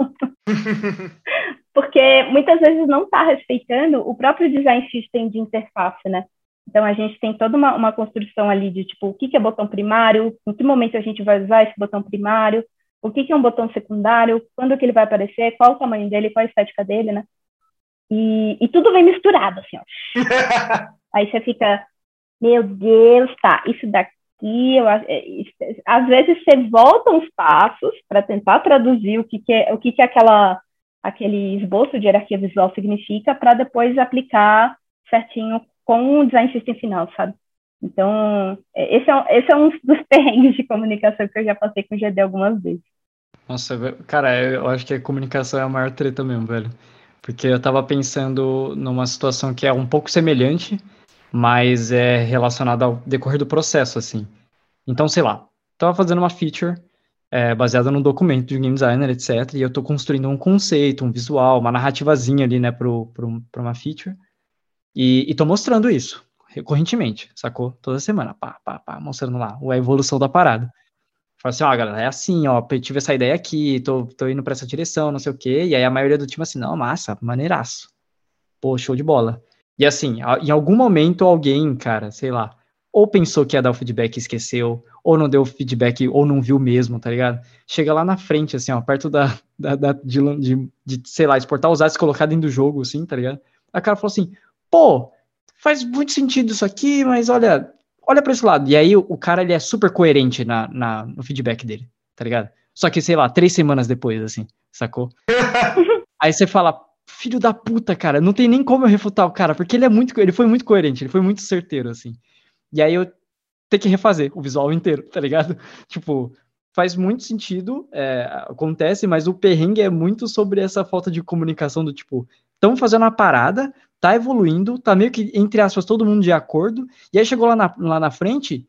Porque muitas vezes não está respeitando o próprio design system de interface, né? Então, a gente tem toda uma, uma construção ali de, tipo, o que, que é botão primário, em que momento a gente vai usar esse botão primário, o que, que é um botão secundário, quando que ele vai aparecer, qual o tamanho dele, qual a estética dele, né? E, e tudo vem misturado, assim, ó. Aí você fica, meu Deus, tá, isso daqui, eu, é, às vezes você volta uns passos para tentar traduzir o que, que é, o que, que é aquela, aquele esboço de hierarquia visual significa, para depois aplicar certinho com o design system final, sabe? Então, é, esse é, esse é um dos perrengues de comunicação que eu já passei com o GD algumas vezes. Nossa, cara, eu acho que a comunicação é a maior treta mesmo, velho. Porque eu tava pensando numa situação que é um pouco semelhante, mas é relacionada ao decorrer do processo, assim. Então, sei lá, tava fazendo uma feature é, baseada num documento de game designer, etc. E eu tô construindo um conceito, um visual, uma narrativazinha ali, né, pra uma feature. E, e tô mostrando isso recorrentemente, sacou? Toda semana, pá, pá, pá, mostrando lá a evolução da parada. Fala assim, ó, galera, é assim, ó, tive essa ideia aqui, tô, tô indo pra essa direção, não sei o quê, e aí a maioria do time assim, não, massa, maneiraço. Pô, show de bola. E assim, em algum momento alguém, cara, sei lá, ou pensou que ia dar o feedback e esqueceu, ou não deu feedback, ou não viu mesmo, tá ligado? Chega lá na frente, assim, ó, perto da, da, da de, de, de, sei lá, exportar os assets colocar dentro do jogo, assim, tá ligado? A cara falou assim, pô, faz muito sentido isso aqui, mas olha, olha para esse lado. E aí o, o, cara ele é super coerente na, na, no feedback dele, tá ligado? Só que, sei lá, três semanas depois, assim, sacou? aí você fala, filho da puta, cara, não tem nem como eu refutar o cara, porque ele é muito, ele foi muito coerente, ele foi muito certeiro, assim. E aí eu tenho que refazer o visual inteiro, tá ligado? Tipo, faz muito sentido, é, acontece, mas o perrengue é muito sobre essa falta de comunicação do tipo, estão fazendo uma parada, tá evoluindo, tá meio que, entre aspas, todo mundo de acordo, e aí chegou lá na, lá na frente,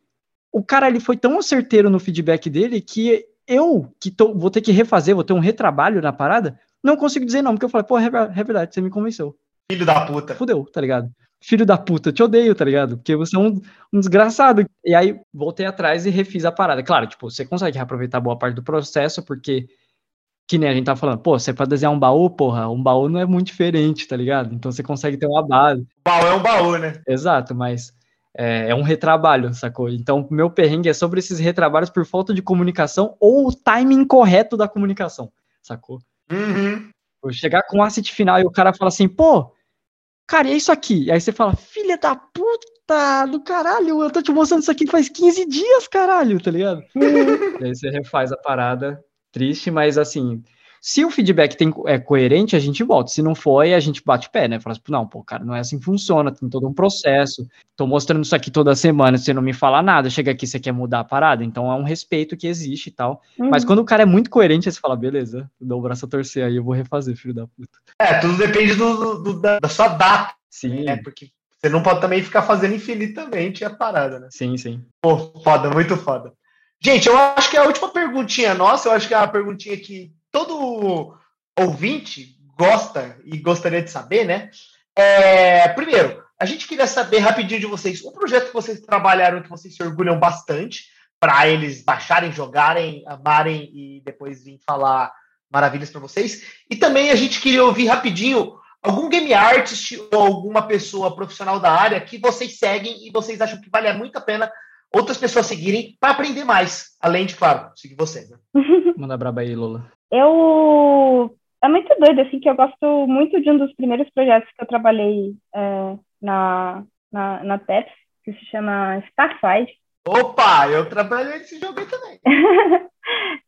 o cara ele foi tão certeiro no feedback dele que eu, que tô, vou ter que refazer, vou ter um retrabalho na parada, não consigo dizer não, porque eu falei, pô, é, é verdade, você me convenceu. Filho da puta. Fudeu, tá ligado? Filho da puta, te odeio, tá ligado? Porque você é um, um desgraçado. E aí voltei atrás e refiz a parada. Claro, tipo, você consegue reaproveitar boa parte do processo, porque que nem a gente tá falando, pô, você pode desenhar um baú, porra, um baú não é muito diferente, tá ligado? Então você consegue ter uma base. Baú é um baú, né? Exato, mas é, é um retrabalho, sacou? Então, meu perrengue é sobre esses retrabalhos por falta de comunicação ou o timing correto da comunicação, sacou? Uhum. Chegar com o asset final e o cara fala assim, pô, cara, é isso aqui. E aí você fala, filha da puta do caralho, eu tô te mostrando isso aqui faz 15 dias, caralho, tá ligado? e aí você refaz a parada triste, mas assim, se o feedback tem, é coerente, a gente volta. Se não foi, a gente bate pé, né? Fala assim, não, pô, cara, não é assim que funciona, tem todo um processo. Tô mostrando isso aqui toda semana, você não me fala nada, chega aqui, você quer mudar a parada. Então é um respeito que existe e tal. Uhum. Mas quando o cara é muito coerente, você fala, beleza, dou o braço a torcer aí, eu vou refazer, filho da puta. É, tudo depende do, do da, da, sua data. Sim. Né? Porque você não pode também ficar fazendo infinitamente a parada, né? Sim, sim. Pô, foda, muito foda. Gente, eu acho que é a última perguntinha nossa, eu acho que é a perguntinha que todo ouvinte gosta e gostaria de saber, né? É, primeiro, a gente queria saber rapidinho de vocês um projeto que vocês trabalharam que vocês se orgulham bastante para eles baixarem, jogarem, amarem e depois vir falar maravilhas para vocês. E também a gente queria ouvir rapidinho algum game artist ou alguma pessoa profissional da área que vocês seguem e vocês acham que vale muito a pena outras pessoas seguirem para aprender mais, além de, claro, seguir você. Né? Manda braba aí, Lola. Eu é muito doido, assim, que eu gosto muito de um dos primeiros projetos que eu trabalhei é, na, na, na TEPS, que se chama Starfight. Opa, eu trabalhei nesse jogo aí também.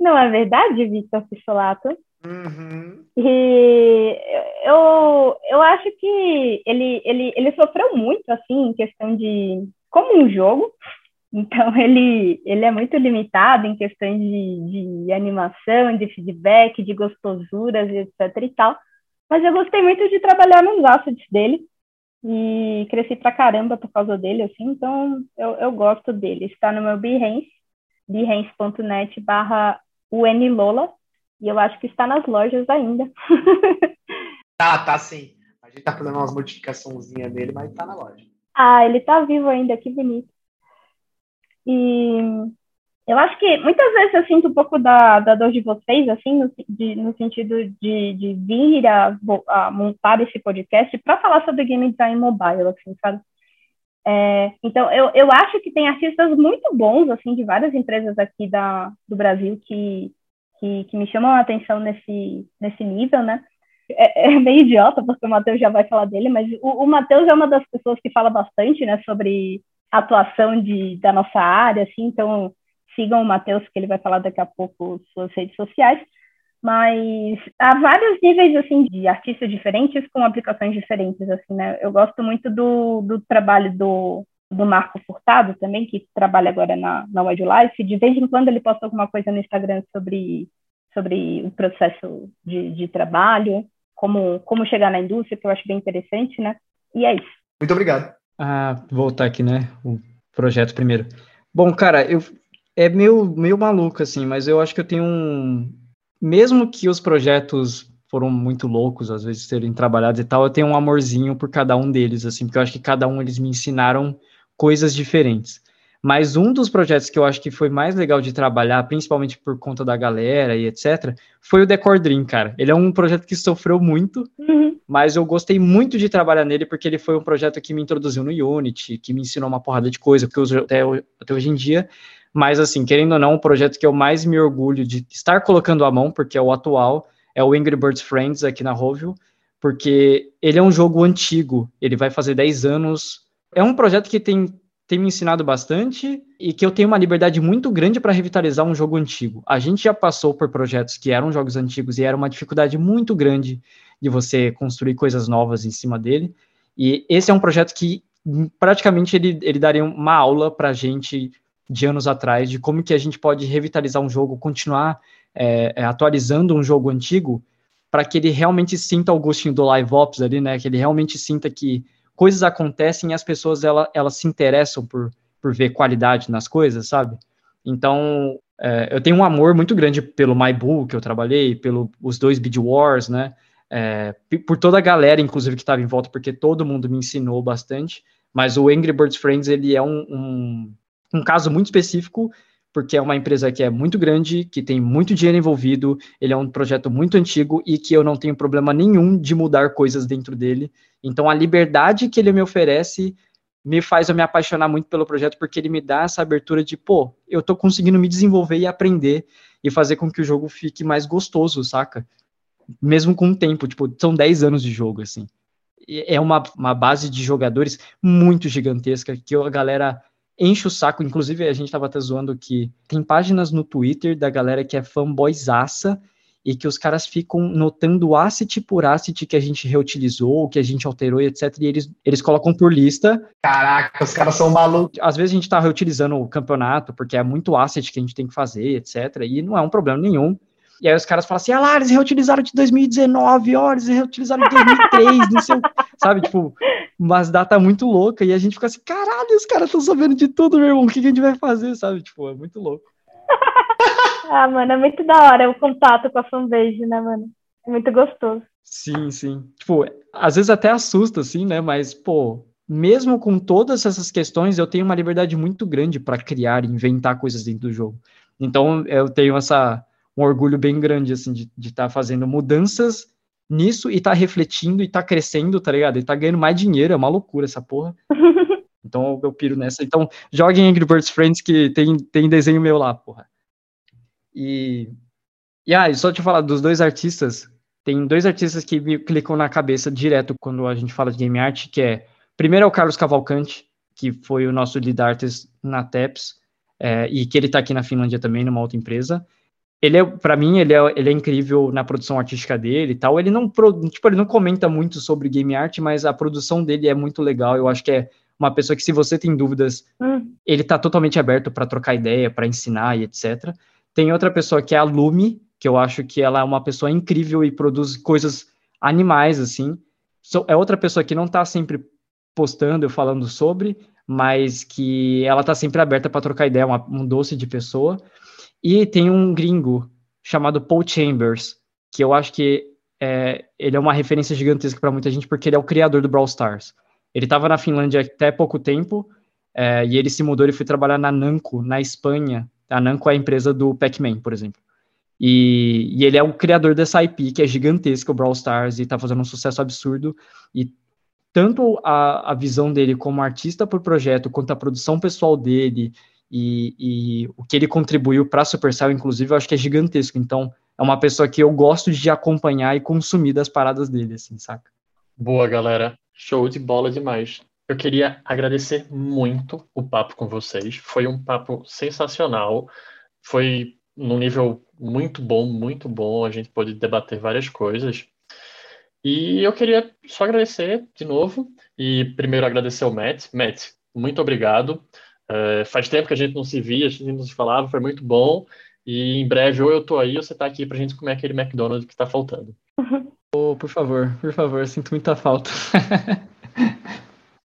Não é verdade, Victor Pissolato? Uhum. E eu, eu acho que ele, ele, ele sofreu muito, assim, em questão de... Como um jogo, então, ele, ele é muito limitado em questões de, de animação, de feedback, de gostosuras, etc e tal. Mas eu gostei muito de trabalhar nos assets dele e cresci pra caramba por causa dele, assim, então eu, eu gosto dele. Está no meu Behance, behance.net barra unlola, e eu acho que está nas lojas ainda. tá, tá sim. A gente tá fazendo umas modificaçõezinhas nele, mas tá na loja. Ah, ele tá vivo ainda, que bonito. E eu acho que muitas vezes eu sinto um pouco da, da dor de vocês, assim, no, de, no sentido de, de vir a, a montar esse podcast para falar sobre game design mobile, assim, sabe? É, então, eu, eu acho que tem artistas muito bons, assim, de várias empresas aqui da, do Brasil que, que, que me chamam a atenção nesse, nesse nível, né? É, é, meio idiota, porque o Matheus já vai falar dele, mas o, o Matheus é uma das pessoas que fala bastante, né, sobre atuação de, da nossa área, assim, então sigam o Matheus, que ele vai falar daqui a pouco suas redes sociais, mas há vários níveis, assim, de artistas diferentes com aplicações diferentes, assim, né, eu gosto muito do, do trabalho do, do Marco Furtado também, que trabalha agora na, na Wildlife, de vez em quando ele posta alguma coisa no Instagram sobre, sobre o processo de, de trabalho, como, como chegar na indústria, que eu acho bem interessante, né, e é isso. Muito obrigado. Ah, voltar aqui, né? O projeto primeiro. Bom, cara, eu é meio, meio maluco, assim, mas eu acho que eu tenho um. Mesmo que os projetos foram muito loucos, às vezes, serem trabalhados e tal, eu tenho um amorzinho por cada um deles, assim, porque eu acho que cada um eles me ensinaram coisas diferentes. Mas um dos projetos que eu acho que foi mais legal de trabalhar, principalmente por conta da galera e etc., foi o Decor Dream, cara. Ele é um projeto que sofreu muito, uhum. mas eu gostei muito de trabalhar nele porque ele foi um projeto que me introduziu no Unity, que me ensinou uma porrada de coisa que eu uso até, até hoje em dia. Mas, assim, querendo ou não, o projeto que eu mais me orgulho de estar colocando a mão, porque é o atual, é o Angry Birds Friends aqui na Rovio, porque ele é um jogo antigo, ele vai fazer 10 anos. É um projeto que tem tem me ensinado bastante e que eu tenho uma liberdade muito grande para revitalizar um jogo antigo. A gente já passou por projetos que eram jogos antigos e era uma dificuldade muito grande de você construir coisas novas em cima dele. E esse é um projeto que praticamente ele, ele daria uma aula para a gente de anos atrás de como que a gente pode revitalizar um jogo, continuar é, é, atualizando um jogo antigo para que ele realmente sinta o gostinho do live ops ali, né? Que ele realmente sinta que coisas acontecem e as pessoas ela, elas se interessam por, por ver qualidade nas coisas, sabe? Então, é, eu tenho um amor muito grande pelo My Bull, que eu trabalhei, pelos os dois Bid Wars, né? É, por toda a galera, inclusive, que estava em volta, porque todo mundo me ensinou bastante. Mas o Angry Birds Friends, ele é um, um, um caso muito específico, porque é uma empresa que é muito grande, que tem muito dinheiro envolvido, ele é um projeto muito antigo e que eu não tenho problema nenhum de mudar coisas dentro dele. Então, a liberdade que ele me oferece me faz eu me apaixonar muito pelo projeto, porque ele me dá essa abertura de, pô, eu tô conseguindo me desenvolver e aprender e fazer com que o jogo fique mais gostoso, saca? Mesmo com o tempo, tipo, são 10 anos de jogo, assim. É uma, uma base de jogadores muito gigantesca, que a galera enche o saco. Inclusive, a gente tava até zoando que tem páginas no Twitter da galera que é fanboyzaça e que os caras ficam notando asset por asset que a gente reutilizou, que a gente alterou, etc. E eles, eles colocam por lista. Caraca, os caras são malucos. Às vezes a gente tá reutilizando o campeonato, porque é muito asset que a gente tem que fazer, etc. E não é um problema nenhum. E aí os caras falam assim, ah lá, eles reutilizaram de 2019, ó, eles reutilizaram de 2003, não sei, sabe, tipo, umas datas muito loucas, e a gente fica assim, caralho, os caras estão sabendo de tudo, meu irmão, o que, que a gente vai fazer, sabe, tipo, é muito louco. Ah, mano, é muito da hora o contato com a fanbase, né, mano? É muito gostoso. Sim, sim. Tipo, às vezes até assusta, assim, né? Mas, pô, mesmo com todas essas questões, eu tenho uma liberdade muito grande para criar e inventar coisas dentro do jogo. Então, eu tenho essa um orgulho bem grande, assim, de estar tá fazendo mudanças nisso e tá refletindo e tá crescendo, tá ligado? E tá ganhando mais dinheiro, é uma loucura essa porra. Então eu piro nessa. Então joguem Angry Birds Friends que tem, tem desenho meu lá, porra. E, e ah, só te falar dos dois artistas, tem dois artistas que me clicam na cabeça direto quando a gente fala de game art, que é, primeiro é o Carlos Cavalcante, que foi o nosso lead artist na TEPS, é, e que ele está aqui na Finlândia também, numa outra empresa. Ele é, para mim, ele é, ele é incrível na produção artística dele e tal. Ele não, tipo, ele não comenta muito sobre game art, mas a produção dele é muito legal. Eu acho que é uma pessoa que, se você tem dúvidas, hum. ele está totalmente aberto para trocar ideia, para ensinar e etc. Tem outra pessoa que é a Lumi, que eu acho que ela é uma pessoa incrível e produz coisas animais, assim. So, é outra pessoa que não está sempre postando, falando sobre, mas que ela está sempre aberta para trocar ideia, uma, um doce de pessoa. E tem um gringo chamado Paul Chambers, que eu acho que é, ele é uma referência gigantesca para muita gente, porque ele é o criador do Brawl Stars. Ele estava na Finlândia até pouco tempo, é, e ele se mudou, ele foi trabalhar na Namco, na Espanha, a Namco é a empresa do Pac-Man, por exemplo. E, e, ele é o criador dessa IP, que é gigantesca, o Brawl Stars, e tá fazendo um sucesso absurdo. E tanto a, a visão dele como artista por projeto, quanto a produção pessoal dele, e, e o que ele contribuiu para a Supercell, inclusive, eu acho que é gigantesco. Então, é uma pessoa que eu gosto de acompanhar e consumir das paradas dele, assim, saca? Boa, galera. Show de bola demais. Eu queria agradecer muito o papo com vocês. Foi um papo sensacional. Foi num nível muito bom, muito bom. A gente pôde debater várias coisas. E eu queria só agradecer de novo. E primeiro agradecer ao Matt. Matt, muito obrigado. Uh, faz tempo que a gente não se via, a gente não se falava, foi muito bom. E em breve, ou eu tô aí, ou você tá aqui pra gente comer aquele McDonald's que tá faltando. Oh, por favor, por favor, sinto muita falta.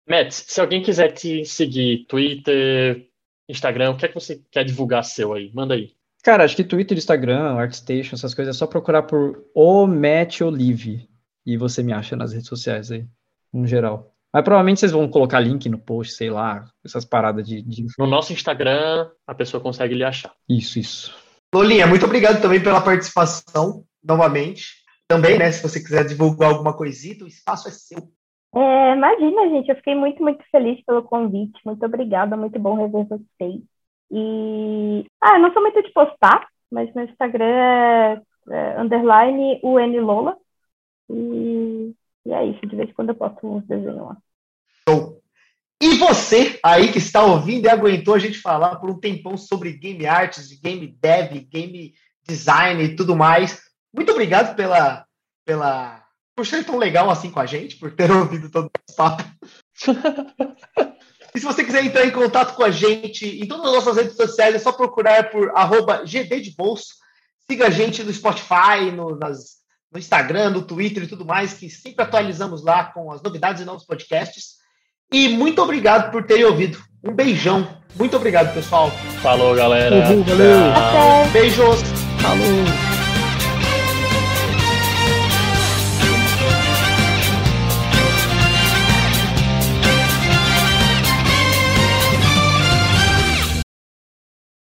Matt, se alguém quiser te seguir, Twitter, Instagram, o que é que você quer divulgar seu aí? Manda aí. Cara, acho que Twitter, Instagram, ArtStation, essas coisas, é só procurar por o Matt Olive e você me acha nas redes sociais aí, no geral. Mas provavelmente vocês vão colocar link no post, sei lá, essas paradas de, de... No nosso Instagram, a pessoa consegue lhe achar. Isso, isso. Lolinha, muito obrigado também pela participação, novamente. Também, né, se você quiser divulgar alguma coisita, o espaço é seu. É, imagina, gente, eu fiquei muito, muito feliz pelo convite. Muito obrigada, muito bom rever vocês. E. Ah, eu não sou muito de postar, mas meu Instagram é, é underline Lola. E, e é isso, de vez em quando eu posto uns desenhos lá. Show! E você aí que está ouvindo e aguentou a gente falar por um tempão sobre game arts, game dev, game design e tudo mais. Muito obrigado pela, pela por ser tão legal assim com a gente, por ter ouvido todo o papo. e se você quiser entrar em contato com a gente em todas as nossas redes sociais, é só procurar por arroba GD de Bolso. Siga a gente no Spotify, no, nas, no Instagram, no Twitter e tudo mais, que sempre atualizamos lá com as novidades e novos podcasts. E muito obrigado por terem ouvido. Um beijão. Muito obrigado, pessoal. Falou, galera. Uhum, valeu. Beijos. Falou.